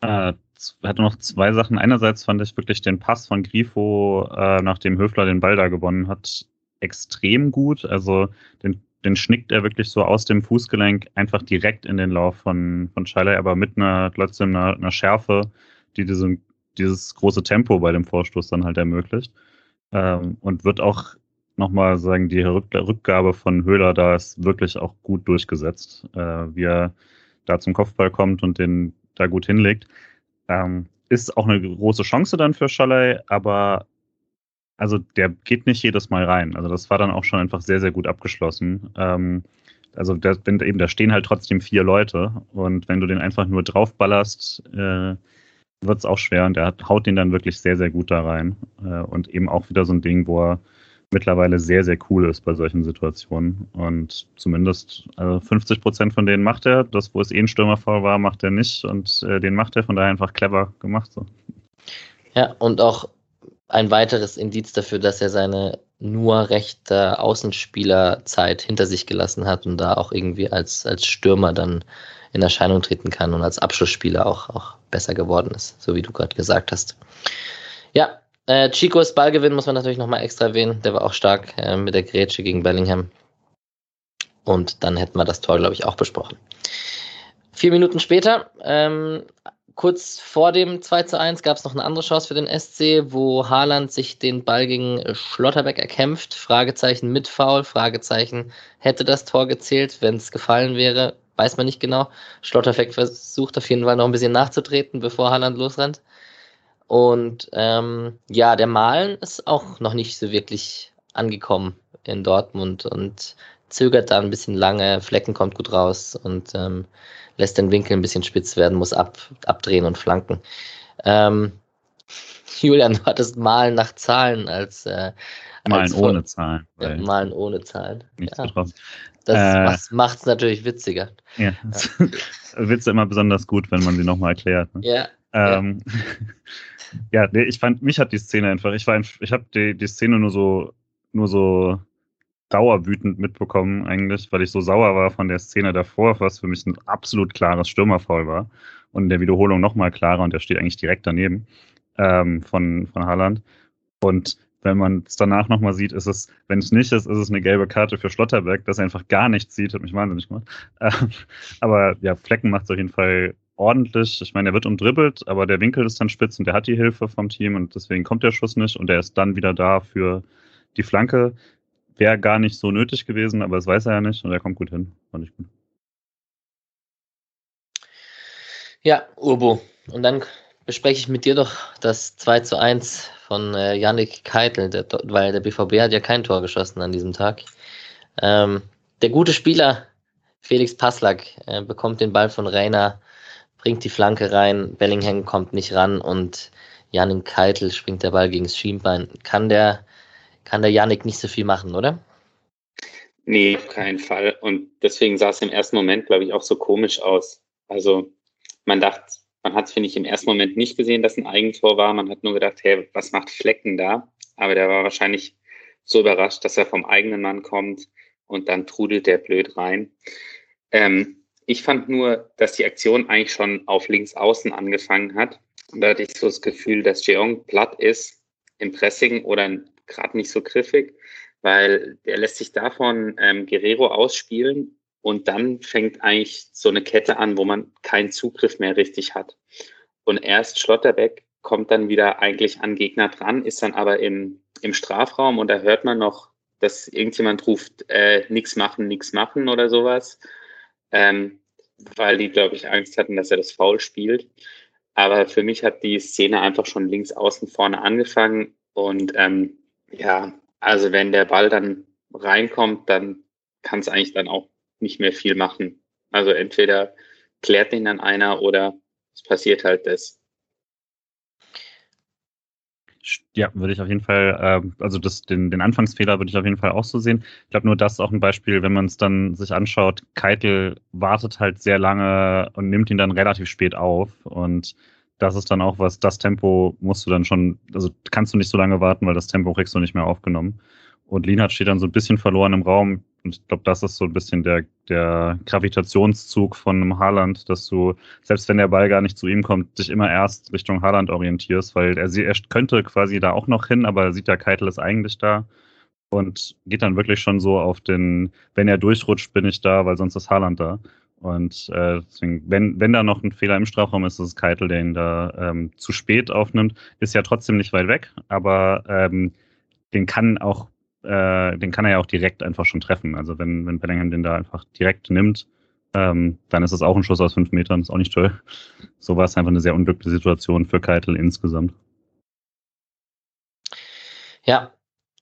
Speaker 1: ja.
Speaker 2: Äh, hatte noch zwei Sachen. Einerseits fand ich wirklich den Pass von Grifo, äh, nachdem Höfler den Ball da gewonnen hat, extrem gut. Also den, den schnickt er wirklich so aus dem Fußgelenk einfach direkt in den Lauf von, von Scheiler, aber mit einer trotzdem einer, einer Schärfe, die diesem, dieses große Tempo bei dem Vorstoß dann halt ermöglicht. Ähm, und wird auch nochmal sagen, die Rückgabe von Höhler da ist wirklich auch gut durchgesetzt, äh, wie er da zum Kopfball kommt und den da gut hinlegt. Ähm, ist auch eine große Chance dann für Schalay, aber also der geht nicht jedes Mal rein. Also das war dann auch schon einfach sehr, sehr gut abgeschlossen. Ähm, also der, wenn, eben, da stehen halt trotzdem vier Leute und wenn du den einfach nur draufballerst, äh, wird es auch schwer und der hat, haut den dann wirklich sehr, sehr gut da rein. Äh, und eben auch wieder so ein Ding, wo er mittlerweile sehr, sehr cool ist bei solchen Situationen. Und zumindest also 50 Prozent von denen macht er. Das, wo es eh ein Stürmerfall war, macht er nicht. Und äh, den macht er von daher einfach clever gemacht. So.
Speaker 1: Ja, und auch ein weiteres Indiz dafür, dass er seine nur rechte Außenspielerzeit hinter sich gelassen hat und da auch irgendwie als, als Stürmer dann in Erscheinung treten kann und als Abschlussspieler auch, auch besser geworden ist, so wie du gerade gesagt hast. Ja, äh, Chicos Ballgewinn muss man natürlich nochmal extra erwähnen. Der war auch stark äh, mit der Grätsche gegen Bellingham. Und dann hätten wir das Tor, glaube ich, auch besprochen. Vier Minuten später, ähm, kurz vor dem 2 zu 1, gab es noch eine andere Chance für den SC, wo Haaland sich den Ball gegen Schlotterbeck erkämpft. Fragezeichen mit Foul, Fragezeichen hätte das Tor gezählt, wenn es gefallen wäre, weiß man nicht genau. Schlotterbeck versucht auf jeden Fall noch ein bisschen nachzutreten, bevor Haaland losrennt. Und ähm, ja, der Malen ist auch noch nicht so wirklich angekommen in Dortmund und zögert da ein bisschen lange, Flecken kommt gut raus und ähm, lässt den Winkel ein bisschen spitz werden, muss ab, abdrehen und flanken. Ähm, Julian, du hattest Malen nach Zahlen als, äh,
Speaker 2: Malen ohne Zahlen.
Speaker 1: Ja, Malen ohne Zahlen.
Speaker 2: Nichts ja.
Speaker 1: Das äh, macht es natürlich witziger.
Speaker 2: Ja, ja. Witze immer besonders gut, wenn man sie nochmal erklärt.
Speaker 1: Ne? Ja.
Speaker 2: Ähm, ja. Ja, ich fand, mich hat die Szene einfach, ich war, ich habe die, die Szene nur so, nur so dauerwütend mitbekommen eigentlich, weil ich so sauer war von der Szene davor, was für mich ein absolut klares Stürmerfall war. und in der Wiederholung nochmal klarer und der steht eigentlich direkt daneben ähm, von, von Haaland. Und wenn man es danach nochmal sieht, ist es, wenn es nicht ist, ist es eine gelbe Karte für Schlotterberg, dass er einfach gar nichts sieht, hat mich wahnsinnig gemacht. Ähm, aber ja, Flecken macht es auf jeden Fall ordentlich. Ich meine, er wird umdribbelt, aber der Winkel ist dann spitz und der hat die Hilfe vom Team und deswegen kommt der Schuss nicht und er ist dann wieder da für die Flanke. Wäre gar nicht so nötig gewesen, aber das weiß er ja nicht und er kommt gut hin. Fand ich gut.
Speaker 1: Ja, Urbo. Und dann bespreche ich mit dir doch das 2 zu 1 von äh, Yannick Keitel, der, weil der BVB hat ja kein Tor geschossen an diesem Tag. Ähm, der gute Spieler Felix Passlack äh, bekommt den Ball von Reiner, bringt die Flanke rein, Bellingham kommt nicht ran und Yannick Keitel springt der Ball gegen das Schienbein. Kann der, kann der Yannick nicht so viel machen, oder?
Speaker 3: Nee, auf keinen Fall. Und deswegen sah es im ersten Moment, glaube ich, auch so komisch aus. Also man dachte, man hat es, finde ich, im ersten Moment nicht gesehen, dass ein Eigentor war. Man hat nur gedacht, hey, was macht Flecken da? Aber der war wahrscheinlich so überrascht, dass er vom eigenen Mann kommt und dann trudelt der blöd rein. Ähm, ich fand nur, dass die Aktion eigentlich schon auf links außen angefangen hat. Und da hatte ich so das Gefühl, dass Jeong platt ist im Pressing oder gerade nicht so griffig, weil der lässt sich davon ähm, Guerrero ausspielen und dann fängt eigentlich so eine Kette an, wo man keinen Zugriff mehr richtig hat. Und erst Schlotterbeck kommt dann wieder eigentlich an Gegner dran, ist dann aber im, im Strafraum und da hört man noch, dass irgendjemand ruft, äh, nix machen, nix machen oder sowas. Ähm, weil die, glaube ich, Angst hatten, dass er das Foul spielt. Aber für mich hat die Szene einfach schon links außen vorne angefangen. Und ähm, ja, also wenn der Ball dann reinkommt, dann kann es eigentlich dann auch nicht mehr viel machen. Also entweder klärt ihn dann einer oder es passiert halt das.
Speaker 2: Ja, würde ich auf jeden Fall, äh, also das, den, den Anfangsfehler würde ich auf jeden Fall auch so sehen. Ich glaube, nur das ist auch ein Beispiel, wenn man es dann sich anschaut, Keitel wartet halt sehr lange und nimmt ihn dann relativ spät auf. Und das ist dann auch was, das Tempo musst du dann schon, also kannst du nicht so lange warten, weil das Tempo kriegst du nicht mehr aufgenommen. Und Lienhardt steht dann so ein bisschen verloren im Raum. Und ich glaube, das ist so ein bisschen der, der Gravitationszug von einem Haaland, dass du, selbst wenn der Ball gar nicht zu ihm kommt, dich immer erst Richtung Haaland orientierst, weil er, er könnte quasi da auch noch hin, aber er sieht ja, Keitel ist eigentlich da und geht dann wirklich schon so auf den, wenn er durchrutscht, bin ich da, weil sonst ist Haaland da. Und äh, deswegen, wenn, wenn da noch ein Fehler im Strafraum ist, ist es Keitel, der ihn da ähm, zu spät aufnimmt. Ist ja trotzdem nicht weit weg, aber ähm, den kann auch äh, den kann er ja auch direkt einfach schon treffen. Also wenn, wenn Bellingham den da einfach direkt nimmt, ähm, dann ist es auch ein Schuss aus fünf Metern, ist auch nicht toll. So war es einfach eine sehr unglückliche Situation für Keitel insgesamt.
Speaker 1: Ja,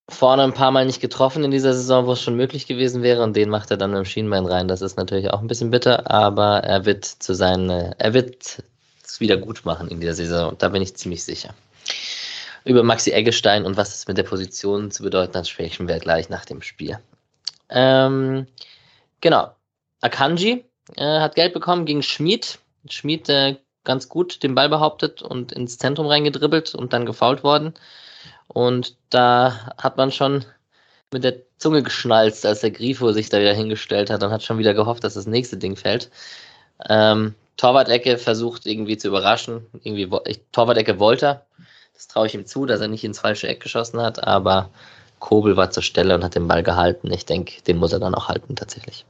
Speaker 1: vorne ein paar Mal nicht getroffen in dieser Saison, wo es schon möglich gewesen wäre und den macht er dann im Schienbein rein. Das ist natürlich auch ein bisschen bitter, aber er wird zu seinen, er wird es wieder gut machen in dieser Saison. Da bin ich ziemlich sicher über Maxi Eggestein und was es mit der Position zu bedeuten hat, sprechen wir gleich nach dem Spiel. Ähm, genau. Akanji äh, hat Geld bekommen gegen Schmid. Schmid äh, ganz gut den Ball behauptet und ins Zentrum reingedribbelt und dann gefault worden. Und da hat man schon mit der Zunge geschnalzt, als der Grifo sich da wieder hingestellt hat und hat schon wieder gehofft, dass das nächste Ding fällt. Ähm, Torwart-Ecke versucht irgendwie zu überraschen. Irgendwie Torwart-Ecke wollte das traue ich ihm zu, dass er nicht ins falsche Eck geschossen hat, aber Kobel war zur Stelle und hat den Ball gehalten. Ich denke, den muss er dann auch halten tatsächlich.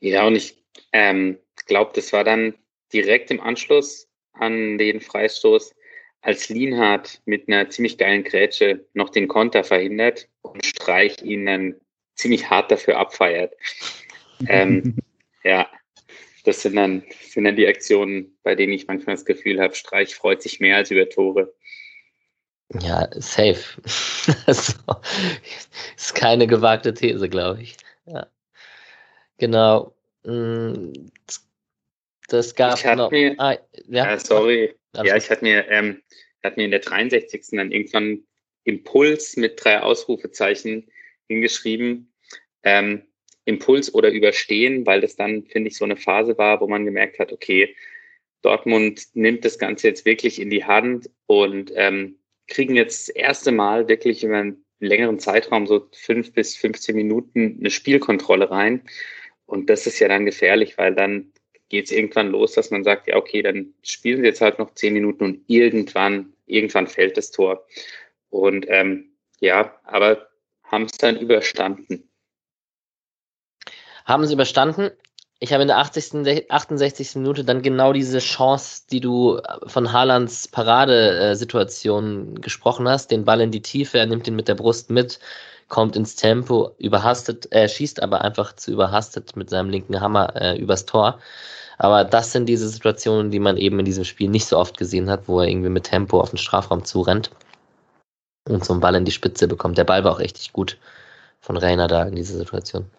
Speaker 3: Ja, und ich ähm, glaube, das war dann direkt im Anschluss an den Freistoß, als Lienhardt mit einer ziemlich geilen Grätsche noch den Konter verhindert und Streich ihn dann ziemlich hart dafür abfeiert. ähm, ja, das sind dann, sind dann die Aktionen, bei denen ich manchmal das Gefühl habe, Streich freut sich mehr als über Tore.
Speaker 1: Ja, safe. also, ist keine gewagte These, glaube ich. Ja. Genau. Mm, das gab
Speaker 3: ich noch. Mir, ah, ja, äh, sorry. ja, ich hatte mir, ähm, hatte mir in der 63. dann irgendwann Impuls mit drei Ausrufezeichen hingeschrieben. Ähm, Impuls oder Überstehen, weil das dann, finde ich, so eine Phase war, wo man gemerkt hat, okay, Dortmund nimmt das Ganze jetzt wirklich in die Hand und ähm, kriegen jetzt das erste Mal wirklich über einen längeren Zeitraum, so fünf bis 15 Minuten, eine Spielkontrolle rein. Und das ist ja dann gefährlich, weil dann geht es irgendwann los, dass man sagt, ja, okay, dann spielen sie jetzt halt noch zehn Minuten und irgendwann, irgendwann fällt das Tor. Und ähm, ja, aber haben es dann überstanden.
Speaker 1: Haben sie überstanden. Ich habe in der 80., 68. Minute dann genau diese Chance, die du von Haalands Paradesituation gesprochen hast, den Ball in die Tiefe, er nimmt ihn mit der Brust mit, kommt ins Tempo, überhastet, er äh, schießt aber einfach zu überhastet mit seinem linken Hammer äh, übers Tor. Aber das sind diese Situationen, die man eben in diesem Spiel nicht so oft gesehen hat, wo er irgendwie mit Tempo auf den Strafraum zurennt und so einen Ball in die Spitze bekommt. Der Ball war auch richtig gut von Rainer da in dieser Situation.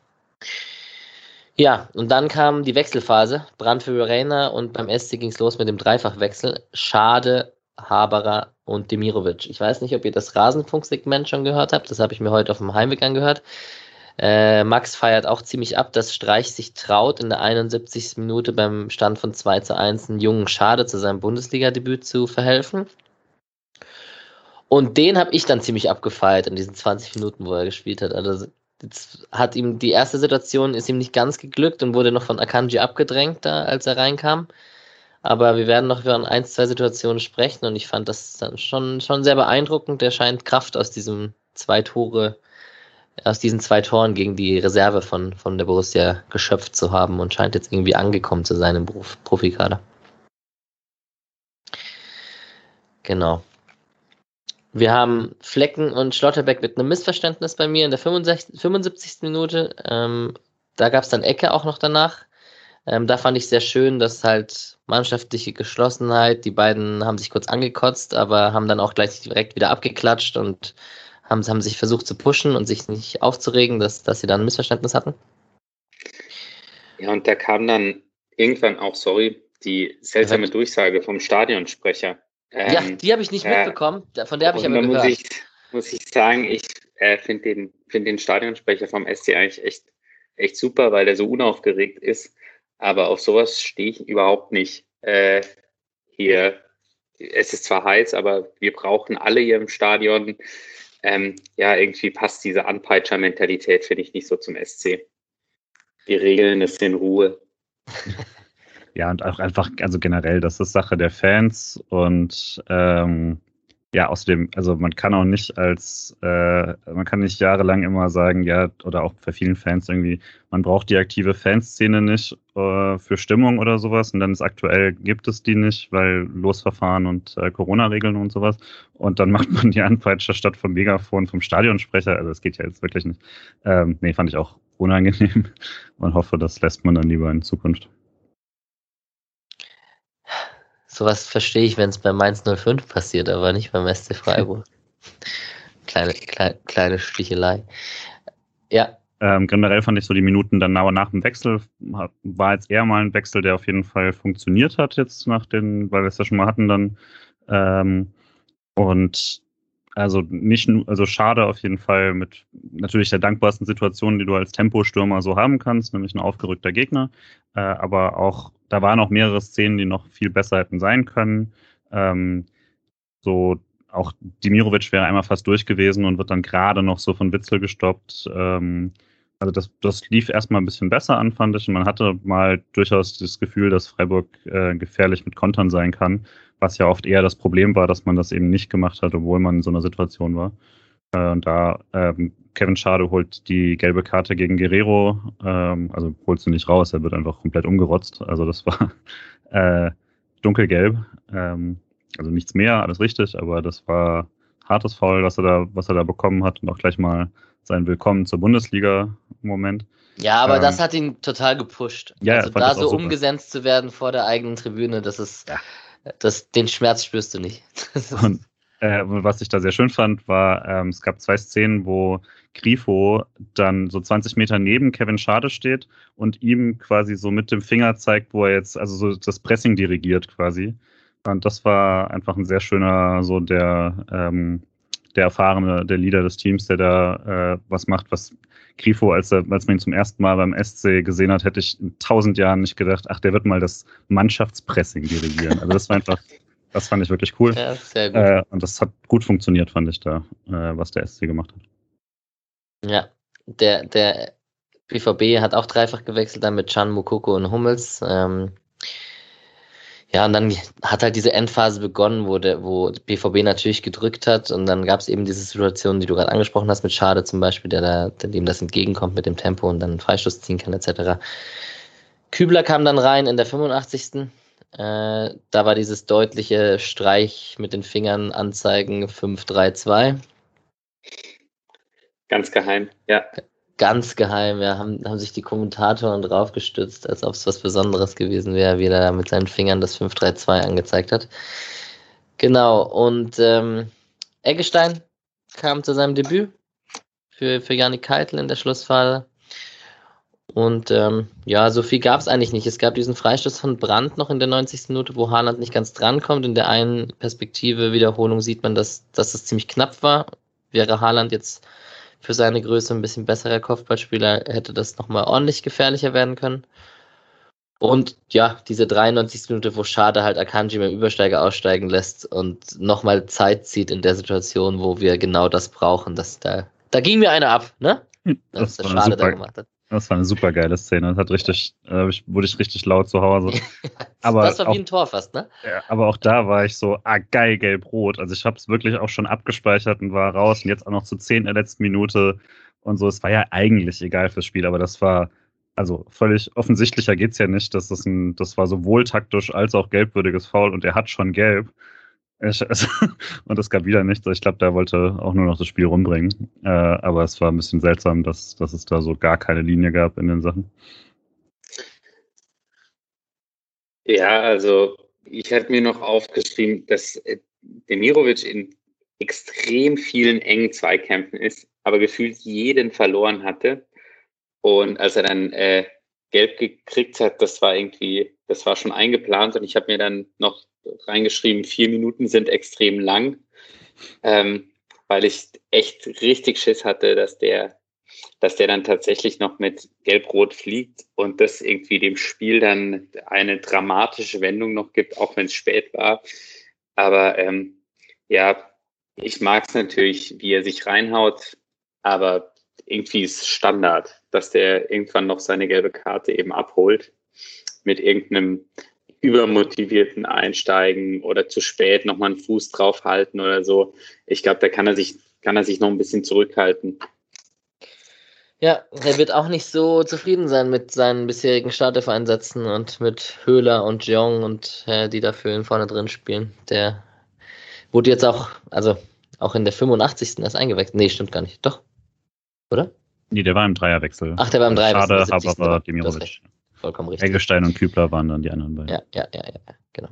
Speaker 1: Ja, und dann kam die Wechselphase. Brand für Rainer und beim SC ging es los mit dem Dreifachwechsel. Schade, Haberer und Demirovic. Ich weiß nicht, ob ihr das Rasenfunksegment schon gehört habt. Das habe ich mir heute auf dem Heimweg angehört. Äh, Max feiert auch ziemlich ab, dass Streich sich traut, in der 71. Minute beim Stand von 2 zu 1 einen jungen Schade zu seinem Bundesliga-Debüt zu verhelfen. Und den habe ich dann ziemlich abgefeiert in diesen 20 Minuten, wo er gespielt hat. Also jetzt hat ihm die erste Situation ist ihm nicht ganz geglückt und wurde noch von Akanji abgedrängt, da, als er reinkam. Aber wir werden noch über ein, zwei Situationen sprechen und ich fand das dann schon, schon sehr beeindruckend. Der scheint Kraft aus diesem zwei Tore, aus diesen zwei Toren gegen die Reserve von, von der Borussia geschöpft zu haben und scheint jetzt irgendwie angekommen zu sein im Beruf, Profikader. Genau. Wir haben Flecken und Schlotterbeck mit einem Missverständnis bei mir in der 65, 75. Minute. Ähm, da gab es dann Ecke auch noch danach. Ähm, da fand ich sehr schön, dass halt mannschaftliche Geschlossenheit, die beiden haben sich kurz angekotzt, aber haben dann auch gleich direkt wieder abgeklatscht und haben, haben sich versucht zu pushen und sich nicht aufzuregen, dass, dass sie dann ein Missverständnis hatten.
Speaker 3: Ja, und da kam dann irgendwann auch, sorry, die seltsame. Durchsage vom Stadionsprecher.
Speaker 1: Ähm, ja, die habe ich nicht äh, mitbekommen, von der habe ich aber gehört.
Speaker 3: Muss ich, muss ich sagen, ich äh, finde den, find den Stadionsprecher vom SC eigentlich echt, echt super, weil der so unaufgeregt ist. Aber auf sowas stehe ich überhaupt nicht. Äh, hier, es ist zwar heiß, aber wir brauchen alle hier im Stadion. Ähm, ja, irgendwie passt diese Anpeitscher-Mentalität, finde ich, nicht so zum SC. Die Regeln ist in Ruhe.
Speaker 2: Ja, und auch einfach, also generell, das ist Sache der Fans und ähm, ja, außerdem, also man kann auch nicht als, äh, man kann nicht jahrelang immer sagen, ja, oder auch bei vielen Fans irgendwie, man braucht die aktive Fanszene nicht äh, für Stimmung oder sowas und dann ist aktuell gibt es die nicht, weil Losverfahren und äh, Corona-Regeln und sowas und dann macht man die Anpeitscher statt vom Megafon vom Stadionsprecher, also das geht ja jetzt wirklich nicht. Ähm, nee, fand ich auch unangenehm und hoffe, das lässt man dann lieber in Zukunft.
Speaker 1: Sowas verstehe ich, wenn es bei Mainz 05 passiert, aber nicht beim SC Freiburg. kleine, kleine, kleine Stichelei. Ja.
Speaker 2: Ähm, generell fand ich so die Minuten dann nach, nach dem Wechsel, war jetzt eher mal ein Wechsel, der auf jeden Fall funktioniert hat, jetzt nach den, weil wir es ja schon mal hatten dann. Ähm, und also nicht, also schade auf jeden Fall mit natürlich der dankbarsten Situation, die du als Tempostürmer so haben kannst, nämlich ein aufgerückter Gegner. Äh, aber auch, da waren auch mehrere Szenen, die noch viel besser hätten sein können. Ähm, so auch Dimirovic wäre einmal fast durch gewesen und wird dann gerade noch so von Witzel gestoppt. Ähm, also das, das lief erstmal ein bisschen besser an, fand ich. Und man hatte mal durchaus das Gefühl, dass Freiburg äh, gefährlich mit Kontern sein kann was ja oft eher das Problem war, dass man das eben nicht gemacht hat, obwohl man in so einer Situation war. Äh, und da ähm, Kevin Schade holt die gelbe Karte gegen Guerrero, ähm, also holt sie nicht raus, er wird einfach komplett umgerotzt. Also das war äh, dunkelgelb. Ähm, also nichts mehr, alles richtig, aber das war hartes Foul, was er da, was er da bekommen hat und auch gleich mal sein Willkommen zur Bundesliga im Moment.
Speaker 1: Ja, aber ähm, das hat ihn total gepusht. Ja, also da so umgesetzt zu werden vor der eigenen Tribüne, das ist, ja. Das, den Schmerz spürst du nicht.
Speaker 2: Und, äh, was ich da sehr schön fand, war, ähm, es gab zwei Szenen, wo Grifo dann so 20 Meter neben Kevin Schade steht und ihm quasi so mit dem Finger zeigt, wo er jetzt, also so das Pressing dirigiert quasi. Und das war einfach ein sehr schöner, so der, ähm, der erfahrene, der Leader des Teams, der da äh, was macht, was Grifo, als, er, als man ihn zum ersten Mal beim SC gesehen hat, hätte ich in tausend Jahren nicht gedacht, ach, der wird mal das Mannschaftspressing dirigieren. Also das war einfach, das fand ich wirklich cool. Ja, sehr gut. Äh, und das hat gut funktioniert, fand ich da, äh, was der SC gemacht hat.
Speaker 1: Ja, der, der BVB hat auch dreifach gewechselt, dann mit Chan, Mukoko und Hummels. Ähm, ja, und dann hat halt diese Endphase begonnen, wo der, wo BVB natürlich gedrückt hat und dann gab es eben diese Situation, die du gerade angesprochen hast, mit Schade zum Beispiel, der da, dem das entgegenkommt mit dem Tempo und dann einen Freistoß ziehen kann, etc. Kübler kam dann rein in der 85. Äh, da war dieses deutliche Streich mit den Fingern anzeigen 5-3-2.
Speaker 3: Ganz geheim, ja
Speaker 1: ganz geheim, ja, haben, haben sich die Kommentatoren draufgestützt, als ob es was Besonderes gewesen wäre, wie er da mit seinen Fingern das 532 angezeigt hat. Genau, und ähm, Eggestein kam zu seinem Debüt für, für Janik Keitel in der Schlussphase. Und ähm, ja, so viel gab es eigentlich nicht. Es gab diesen Freistoß von Brandt noch in der 90. Minute, wo Haaland nicht ganz drankommt. In der einen Perspektive Wiederholung sieht man, dass, dass es ziemlich knapp war. Wäre Haaland jetzt für seine Größe ein bisschen besserer Kopfballspieler hätte das nochmal ordentlich gefährlicher werden können. Und ja, diese 93. Minute, wo Schade halt Akanji beim Übersteiger aussteigen lässt und nochmal Zeit zieht in der Situation, wo wir genau das brauchen. Das, da, da ging mir einer ab, ne?
Speaker 2: Das, das war Schade super, da gemacht hat. Das war eine super geile Szene. Das hat richtig, äh, wurde ich richtig laut zu Hause.
Speaker 1: aber das war auch, wie ein Tor fast, ne?
Speaker 2: Ja, aber auch da war ich so, ah geil, gelb-rot. Also ich habe es wirklich auch schon abgespeichert und war raus und jetzt auch noch zu zehn in der letzten Minute und so. Es war ja eigentlich egal fürs Spiel, aber das war, also völlig offensichtlicher geht's ja nicht. dass Das, ein, das war sowohl taktisch als auch gelbwürdiges Foul und er hat schon gelb. Ich, also, und es gab wieder nichts. Ich glaube, der wollte auch nur noch das Spiel rumbringen. Äh, aber es war ein bisschen seltsam, dass, dass es da so gar keine Linie gab in den Sachen.
Speaker 3: Ja, also ich hatte mir noch aufgeschrieben, dass äh, Demirovic in extrem vielen engen Zweikämpfen ist, aber gefühlt jeden verloren hatte. Und als er dann äh, gelb gekriegt hat, das war irgendwie, das war schon eingeplant und ich habe mir dann noch reingeschrieben, vier Minuten sind extrem lang, ähm, weil ich echt richtig Schiss hatte, dass der, dass der dann tatsächlich noch mit Gelb-Rot fliegt und das irgendwie dem Spiel dann eine dramatische Wendung noch gibt, auch wenn es spät war. Aber ähm, ja, ich mag es natürlich, wie er sich reinhaut, aber irgendwie ist Standard, dass der irgendwann noch seine gelbe Karte eben abholt mit irgendeinem übermotivierten Einsteigen oder zu spät nochmal einen Fuß draufhalten oder so. Ich glaube, da kann er sich, kann er sich noch ein bisschen zurückhalten.
Speaker 1: Ja, er wird auch nicht so zufrieden sein mit seinen bisherigen Startelf-Einsätzen und mit Höhler und Jong und äh, die dafür in vorne drin spielen. Der wurde jetzt auch, also auch in der 85. erst eingewechselt. Nee, stimmt gar nicht. Doch. Oder?
Speaker 2: Nee, der war im Dreierwechsel.
Speaker 1: Ach, der war im Dreierwechsel.
Speaker 2: Schade, aber Demirovic
Speaker 1: vollkommen richtig.
Speaker 2: Eggestein und Kübler waren dann die anderen beiden.
Speaker 1: Ja, ja, ja, ja, genau.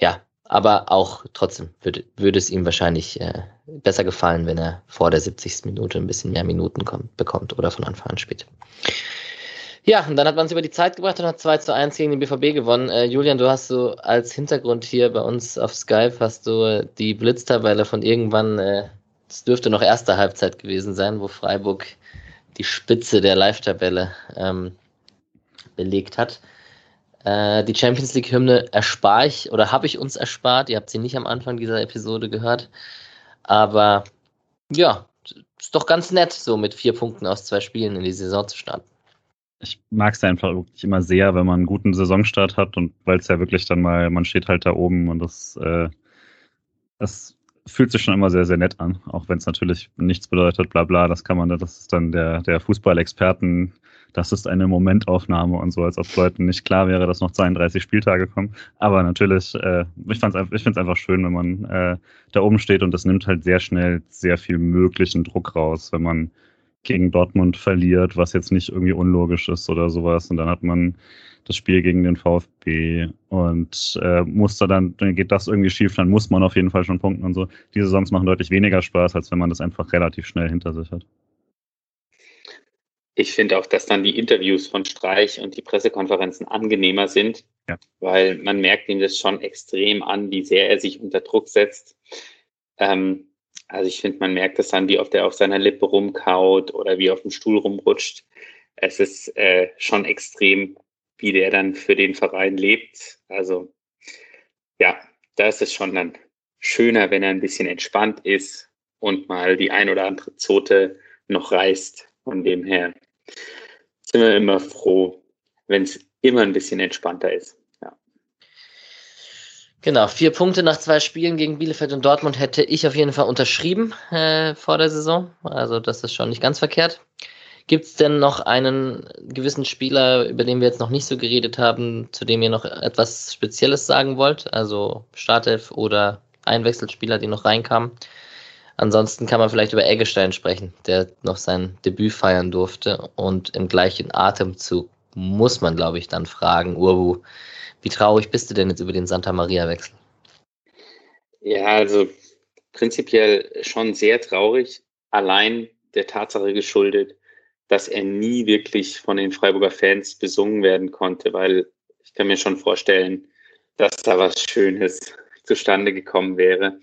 Speaker 1: Ja, aber auch trotzdem würde, würde es ihm wahrscheinlich äh, besser gefallen, wenn er vor der 70. Minute ein bisschen mehr Minuten kommt, bekommt oder von Anfang an spielt. Ja, und dann hat man es über die Zeit gebracht und hat 2 zu 1 gegen den BVB gewonnen. Äh, Julian, du hast so als Hintergrund hier bei uns auf Skype hast du äh, die Blitztabelle von irgendwann, es äh, dürfte noch erste Halbzeit gewesen sein, wo Freiburg die Spitze der Live-Tabelle ähm, belegt hat. Äh, die Champions League-Hymne erspare ich oder habe ich uns erspart. Ihr habt sie nicht am Anfang dieser Episode gehört. Aber ja, ist doch ganz nett, so mit vier Punkten aus zwei Spielen in die Saison zu starten.
Speaker 2: Ich mag es einfach wirklich immer sehr, wenn man einen guten Saisonstart hat und weil es ja wirklich dann mal, man steht halt da oben und das, äh, das fühlt sich schon immer sehr, sehr nett an, auch wenn es natürlich nichts bedeutet, bla bla, das kann man, das ist dann der, der Fußballexperten das ist eine Momentaufnahme und so, als ob Leuten nicht klar wäre, dass noch 32 Spieltage kommen. Aber natürlich, äh, ich, fand's, ich finde es einfach schön, wenn man äh, da oben steht und das nimmt halt sehr schnell sehr viel möglichen Druck raus, wenn man gegen Dortmund verliert, was jetzt nicht irgendwie unlogisch ist oder sowas. Und dann hat man das Spiel gegen den VfB und äh, muss da dann, dann geht das irgendwie schief, dann muss man auf jeden Fall schon punkten und so. Diese Songs machen deutlich weniger Spaß, als wenn man das einfach relativ schnell hinter sich hat
Speaker 3: ich finde auch, dass dann die Interviews von Streich und die Pressekonferenzen angenehmer sind, ja. weil man merkt ihm das schon extrem an, wie sehr er sich unter Druck setzt. Ähm, also ich finde, man merkt das dann, wie oft er auf seiner Lippe rumkaut oder wie auf dem Stuhl rumrutscht. Es ist äh, schon extrem, wie der dann für den Verein lebt. Also ja, da ist es schon dann schöner, wenn er ein bisschen entspannt ist und mal die ein oder andere Zote noch reißt. Von dem her sind wir immer froh, wenn es immer ein bisschen entspannter ist.
Speaker 1: Genau, vier Punkte nach zwei Spielen gegen Bielefeld und Dortmund hätte ich auf jeden Fall unterschrieben äh, vor der Saison. Also das ist schon nicht ganz verkehrt. Gibt es denn noch einen gewissen Spieler, über den wir jetzt noch nicht so geredet haben, zu dem ihr noch etwas Spezielles sagen wollt? Also Startelf oder Einwechselspieler, die noch reinkamen? Ansonsten kann man vielleicht über Eggestein sprechen, der noch sein Debüt feiern durfte. Und im gleichen Atemzug muss man, glaube ich, dann fragen, Urbu, wie traurig bist du denn jetzt über den Santa Maria-Wechsel?
Speaker 3: Ja, also prinzipiell schon sehr traurig, allein der Tatsache geschuldet, dass er nie wirklich von den Freiburger Fans besungen werden konnte, weil ich kann mir schon vorstellen, dass da was Schönes zustande gekommen wäre.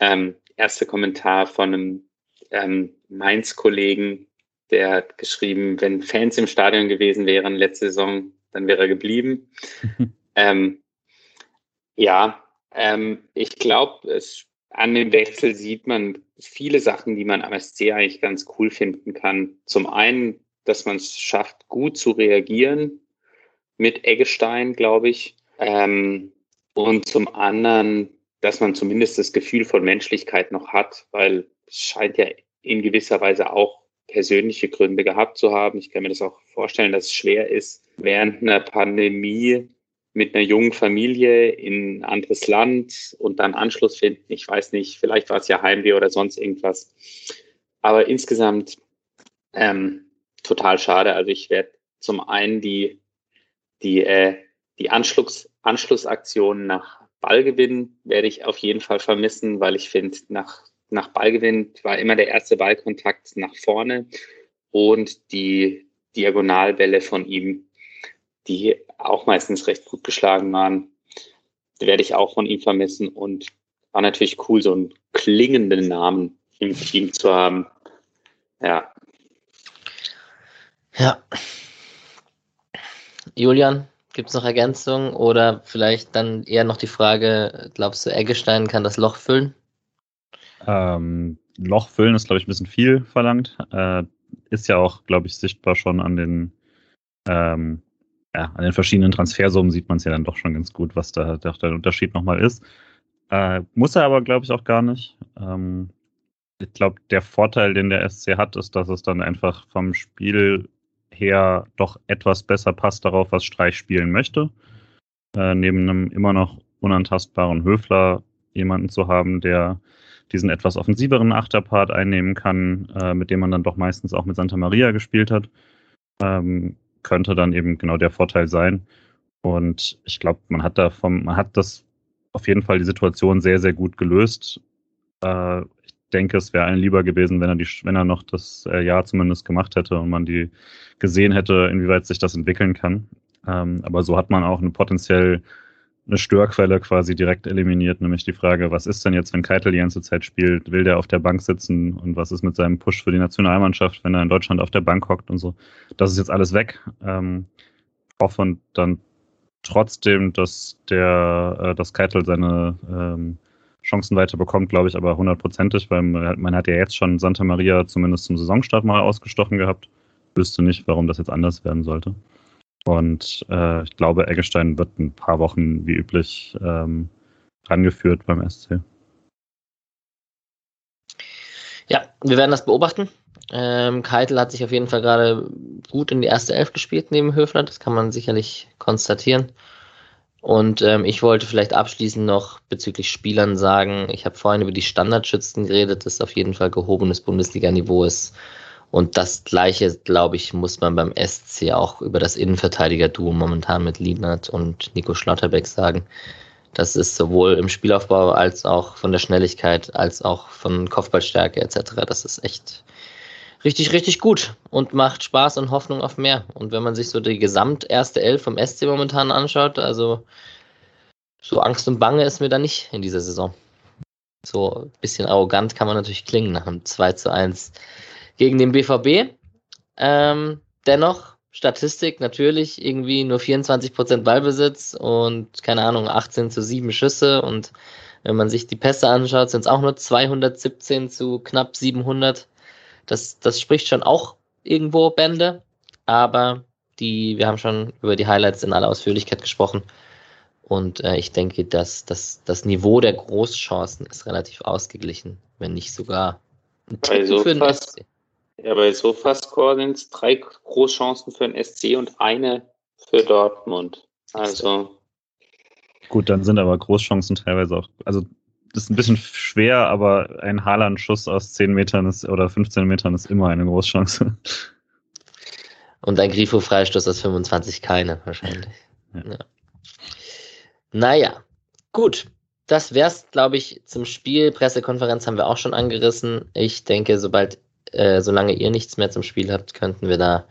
Speaker 3: Ähm, erster Kommentar von einem ähm, Mainz-Kollegen, der hat geschrieben, wenn Fans im Stadion gewesen wären letzte Saison, dann wäre er geblieben. ähm, ja, ähm, ich glaube, an dem Wechsel sieht man viele Sachen, die man am SC eigentlich ganz cool finden kann. Zum einen, dass man es schafft, gut zu reagieren mit Eggestein, glaube ich. Ähm, und zum anderen, dass man zumindest das Gefühl von Menschlichkeit noch hat, weil es scheint ja in gewisser Weise auch persönliche Gründe gehabt zu haben. Ich kann mir das auch vorstellen, dass es schwer ist, während einer Pandemie mit einer jungen Familie in ein anderes Land und dann Anschluss finden. Ich weiß nicht, vielleicht war es ja Heimweh oder sonst irgendwas. Aber insgesamt ähm, total schade. Also ich werde zum einen die, die, äh, die Anschluss, Anschlussaktion nach Ballgewinn werde ich auf jeden Fall vermissen, weil ich finde, nach, nach Ballgewinn war immer der erste Ballkontakt nach vorne und die Diagonalbälle von ihm, die auch meistens recht gut geschlagen waren, werde ich auch von ihm vermissen und war natürlich cool, so einen klingenden Namen im Team zu haben. Ja.
Speaker 1: Ja. Julian, Gibt es noch Ergänzungen oder vielleicht dann eher noch die Frage, glaubst du, Eggestein kann das Loch füllen?
Speaker 2: Ähm, Loch füllen ist, glaube ich, ein bisschen viel verlangt. Äh, ist ja auch, glaube ich, sichtbar schon an den, ähm, ja, an den verschiedenen Transfersummen sieht man es ja dann doch schon ganz gut, was da der, der Unterschied nochmal ist. Äh, muss er aber, glaube ich, auch gar nicht. Ähm, ich glaube, der Vorteil, den der SC hat, ist, dass es dann einfach vom Spiel her doch etwas besser passt darauf, was Streich spielen möchte. Äh, neben einem immer noch unantastbaren Höfler jemanden zu haben, der diesen etwas offensiveren Achterpart einnehmen kann, äh, mit dem man dann doch meistens auch mit Santa Maria gespielt hat, ähm, könnte dann eben genau der Vorteil sein. Und ich glaube, man hat da vom, man hat das auf jeden Fall die Situation sehr, sehr gut gelöst. Äh, denke, es wäre allen lieber gewesen, wenn er, die, wenn er noch das äh, Jahr zumindest gemacht hätte und man die gesehen hätte, inwieweit sich das entwickeln kann. Ähm, aber so hat man auch eine potenziell eine Störquelle quasi direkt eliminiert, nämlich die Frage, was ist denn jetzt, wenn Keitel die ganze Zeit spielt? Will der auf der Bank sitzen? Und was ist mit seinem Push für die Nationalmannschaft, wenn er in Deutschland auf der Bank hockt und so? Das ist jetzt alles weg. Ähm, hoffe dann trotzdem, dass der, äh, dass Keitel seine ähm, Chancen weiter bekommt, glaube ich, aber hundertprozentig, weil man hat ja jetzt schon Santa Maria zumindest zum Saisonstart mal ausgestochen gehabt. Wüsste nicht, warum das jetzt anders werden sollte. Und äh, ich glaube, Eggestein wird ein paar Wochen wie üblich ähm, rangeführt beim SC.
Speaker 1: Ja, wir werden das beobachten. Ähm, Keitel hat sich auf jeden Fall gerade gut in die erste Elf gespielt neben Höfler, das kann man sicherlich konstatieren. Und ähm, ich wollte vielleicht abschließend noch bezüglich Spielern sagen, ich habe vorhin über die Standardschützen geredet, das auf jeden Fall gehobenes Bundesliga-Niveau ist. Und das gleiche, glaube ich, muss man beim SC auch über das Innenverteidiger-Duo momentan mit Lienert und Nico Schlotterbeck sagen. Das ist sowohl im Spielaufbau als auch von der Schnelligkeit, als auch von Kopfballstärke etc. Das ist echt richtig, richtig gut und macht Spaß und Hoffnung auf mehr. Und wenn man sich so die gesamt erste Elf vom SC momentan anschaut, also so Angst und Bange ist mir da nicht in dieser Saison. So ein bisschen arrogant kann man natürlich klingen nach einem 2 zu 1 gegen den BVB. Ähm, dennoch, Statistik natürlich irgendwie nur 24% Ballbesitz und keine Ahnung, 18 zu 7 Schüsse und wenn man sich die Pässe anschaut, sind es auch nur 217 zu knapp 700. Das, das spricht schon auch irgendwo Bände. aber die, wir haben schon über die Highlights in aller Ausführlichkeit gesprochen. Und äh, ich denke, dass, dass das Niveau der Großchancen ist relativ ausgeglichen, wenn nicht sogar
Speaker 3: ein bei so für den SC. Ja, bei Sofascore sind es drei Großchancen für den SC und eine für Dortmund. Also.
Speaker 2: Gut, dann sind aber Großchancen teilweise auch, also das ist ein bisschen schwer, aber ein Haaland-Schuss aus 10 Metern ist, oder 15 Metern ist immer eine Großchance.
Speaker 1: Und ein Grifo-Freistoß aus 25 keine, wahrscheinlich. Ja. Ja. Naja, gut. Das wär's, glaube ich, zum Spiel. Pressekonferenz haben wir auch schon angerissen. Ich denke, sobald, äh, solange ihr nichts mehr zum Spiel habt, könnten wir da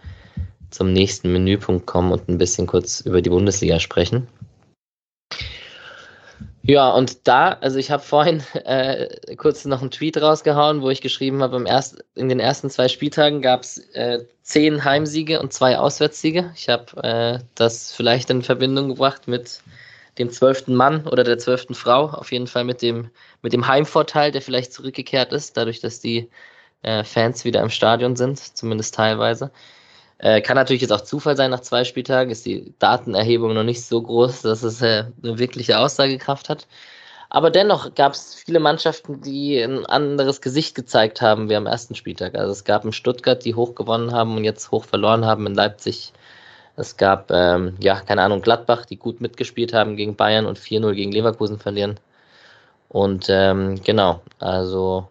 Speaker 1: zum nächsten Menüpunkt kommen und ein bisschen kurz über die Bundesliga sprechen. Ja, und da, also ich habe vorhin äh, kurz noch einen Tweet rausgehauen, wo ich geschrieben habe, in den ersten zwei Spieltagen gab es äh, zehn Heimsiege und zwei Auswärtssiege. Ich habe äh, das vielleicht in Verbindung gebracht mit dem zwölften Mann oder der zwölften Frau, auf jeden Fall mit dem, mit dem Heimvorteil, der vielleicht zurückgekehrt ist, dadurch, dass die äh, Fans wieder im Stadion sind, zumindest teilweise. Äh, kann natürlich jetzt auch Zufall sein, nach zwei Spieltagen ist die Datenerhebung noch nicht so groß, dass es äh, eine wirkliche Aussagekraft hat. Aber dennoch gab es viele Mannschaften, die ein anderes Gesicht gezeigt haben wie am ersten Spieltag. Also es gab in Stuttgart, die hoch gewonnen haben und jetzt hoch verloren haben. In Leipzig es gab, ähm, ja, keine Ahnung, Gladbach, die gut mitgespielt haben gegen Bayern und 4-0 gegen Leverkusen verlieren. Und ähm, genau, also